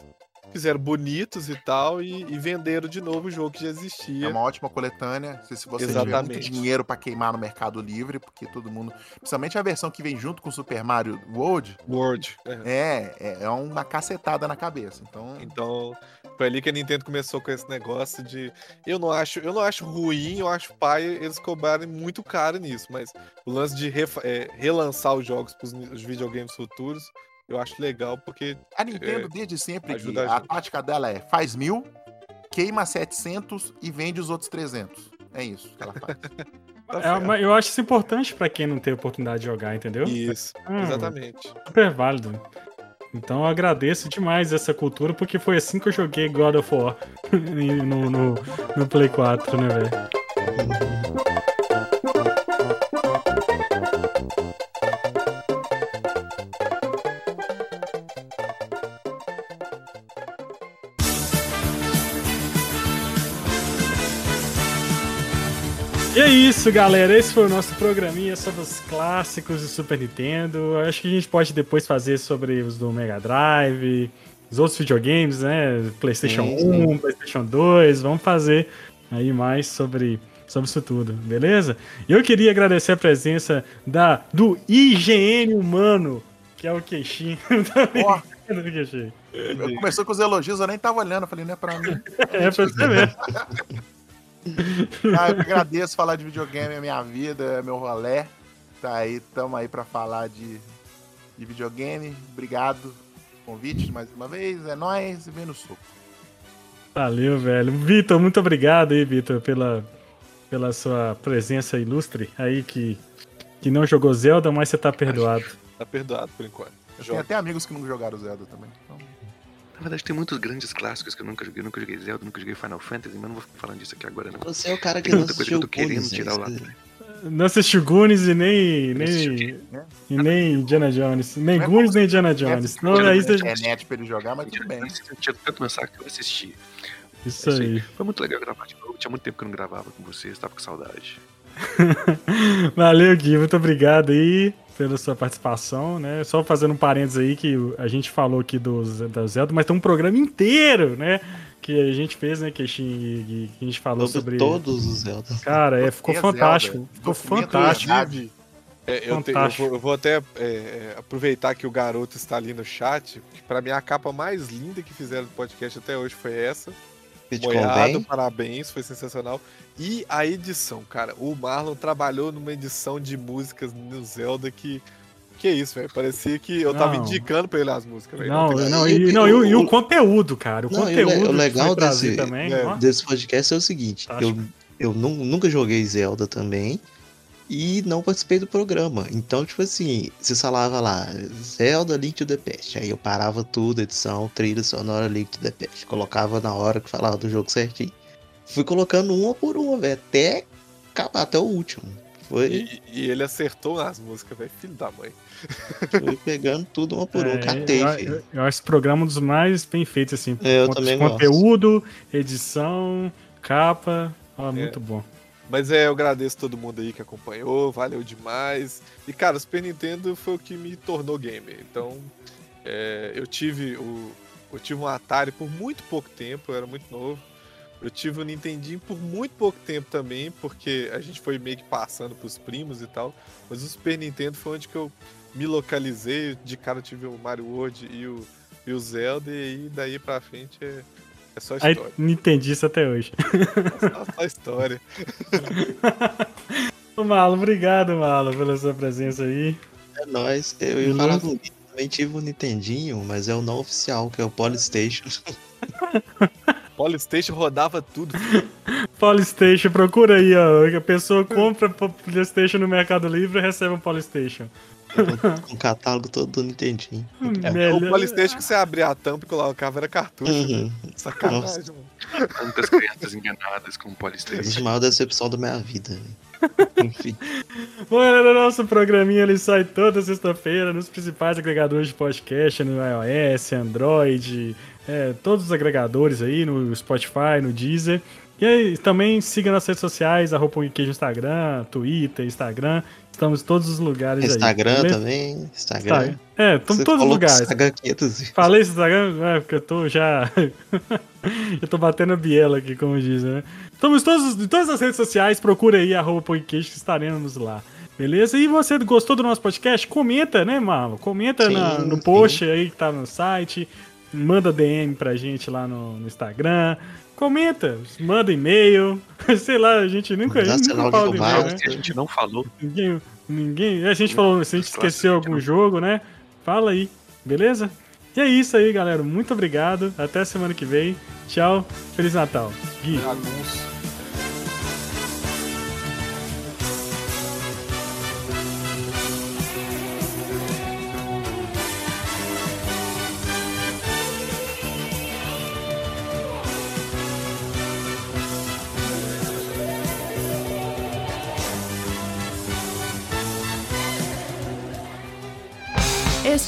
Fizeram bonitos e tal, e, e venderam de novo o jogo que já É existia. uma ótima coletânea. Se, se você tiver muito dinheiro pra queimar no Mercado Livre, porque todo mundo. Principalmente a versão que vem junto com o Super Mario World, World. é. é, é, é uma cacetada na cabeça. Então, Então, foi ali que a Nintendo começou com esse negócio de. Eu não acho, eu não acho ruim, eu acho pai eles cobrarem muito caro nisso, mas o lance de é, relançar os jogos para os videogames futuros, eu acho legal, porque a Nintendo, desde sempre, ajuda a a tática dela é faz mil, queima 700 e vende os outros 300. É isso que ela faz. tá É, eu acho isso importante pra quem não tem oportunidade de jogar, entendeu? Isso, Hum, exatamente. Super válido. Então eu agradeço demais essa cultura, porque foi assim que eu joguei God of War no, no, no Play 4, né, velho? Isso, galera. Esse foi o nosso programinha sobre os clássicos do Super Nintendo. Acho que a gente pode depois fazer sobre os do Mega Drive, os outros videogames, né? PlayStation sim. 1, PlayStation 2. Vamos fazer aí mais sobre, sobre isso tudo, beleza? Eu queria agradecer a presença da, do IGN Humano, que é o Queixinho. Ó, do Queixinho. eu- começou com os elogios, eu nem tava olhando. Eu falei, não é pra mim. É pra você mesmo. Ah, eu que agradeço falar de videogame, é minha vida, é meu rolé. Tá aí, tamo aí pra falar de, de videogame. Obrigado. Convite mais uma vez. É nóis e vem no soco. Valeu, velho. Vitor, muito obrigado aí, Vitor, pela, pela sua presença ilustre aí que, que não jogou Zelda, mas você tá perdoado. Tá perdoado por enquanto. Tem até amigos que não jogaram Zelda também. Então, Na verdade, tem muitos grandes clássicos que eu nunca joguei. Nunca joguei Zelda, nunca joguei Final Fantasy, mas não vou ficar falando disso aqui agora, não. Você é o cara que Tem não muita coisa que eu tô querendo tirar o né? lado. Não assistiu Goonies e nem, nem, assisti. e nem Indiana Jones. Nem Não é Goonies nem Indiana Jones. Não, aí né? você... é net pra ele jogar, mas tudo bem. Tinha tanto meu saco que eu assisti. Isso É isso aí. Foi muito legal gravar de novo. Tinha muito tempo que eu não gravava com vocês, tava com saudade. Valeu, Gui. Muito obrigado aí pela sua participação, né? Só fazendo um parênteses aí que a gente falou aqui do, da Zelda, mas tem um programa inteiro, né? Que a gente fez, né, que a gente, que a gente falou Sobre sobre... todos os Zelda. Cara, é, ficou Zelda, fantástico. Ficou documento fantástico. verdade. É, eu, te- eu Fantástico. vou, eu vou até é, é, aproveitar que o garoto está ali no chat, que pra mim a capa mais linda que fizeram do podcast até hoje foi essa. Convém. parabéns, foi sensacional. E a edição, cara. O Marlon trabalhou numa edição de músicas no Zelda que. Que isso, velho. Parecia que eu tava Não. indicando pra ele as músicas, velho. Não, tem- não, E- e, não, e, o- e o o- conteúdo, cara. O Não, conteúdo o que legal desse- também. é. Desse podcast é o seguinte: eu, Fantástico. eu nu- nunca joguei Zelda também e não participei do programa. Então, tipo assim, você falava lá, Zelda Link to the Past. Aí eu parava tudo, edição, trilha sonora Link to the Past. Colocava na hora que falava do jogo certinho. Fui colocando uma por uma, velho, até acabar, até o último. Foi, E, e ele acertou as músicas, velho. Filho da mãe. fui pegando tudo uma por uma, É, catei, eu, filho. eu, eu acho esse programa um dos mais bem feitos, assim. É, eu também gosto. conteúdo, edição, capa. Ó, muito bom. Mas é, eu agradeço todo mundo aí que acompanhou, valeu demais. E, cara, o Super Nintendo foi o que me tornou gamer. Então, é, eu tive o. Eu tive um Atari por muito pouco tempo, eu era muito novo. Eu tive o Nintendinho por muito pouco tempo também, porque a gente foi meio que passando pros primos e tal. Mas o Super Nintendo foi onde que eu me localizei. De cara eu tive o Mario World e o, e o Zelda, e aí daí pra frente é, é só Aí história. não entendi isso até hoje. só, só história. Ô, Malo, obrigado, Malo, pela sua presença aí. É nóis. Eu ia falar com o Gui, também tive um Nintendinho, mas é o não oficial, que é o Polystation. Polystation rodava tudo. Polystation, procura aí, ó. A pessoa compra po- Playstation no Mercado Livre e recebe um Polystation. Com, o catálogo todo do Nintendinho. É, Melhor- O Polystation que você abria a tampa e colocava era cartucho. Uhum. Sacanagem, mano. Tantas crianças enganadas com o é a maior decepção da minha vida. velho. Enfim. Bom, galera, nosso programinha ele sai toda sexta-feira nos principais agregadores de podcast, no iOS, Android, é, todos os agregadores aí, no Spotify, no Deezer. E aí, também siga nas redes sociais, arroba no Instagram, Twitter, Instagram. Estamos em todos os lugares Instagram aí. também. Instagram. É, estamos em todos os lugares. Instagram 500 vezes. Falei esse Instagram? É, porque eu tô já. eu tô batendo a biela aqui, como dizem, né? Estamos em, todos, em todas as redes sociais, procura aí, arroba podcast, que estaremos lá. Beleza? E você gostou do nosso podcast? Comenta, né, Marlon? Comenta Sim, na- no sim. post aí que tá no site. Manda DM pra gente lá no, no Instagram. Comenta, manda e-mail. Sei lá, a gente nunca, Dá nunca de fala de e-mail, né? Que a gente não falou. Ninguém, ninguém. A gente falou, se a gente esqueceu algum jogo, né? Fala aí, beleza? E é isso aí, galera. Muito obrigado. Até semana que vem. Tchau. Feliz Natal. Gui.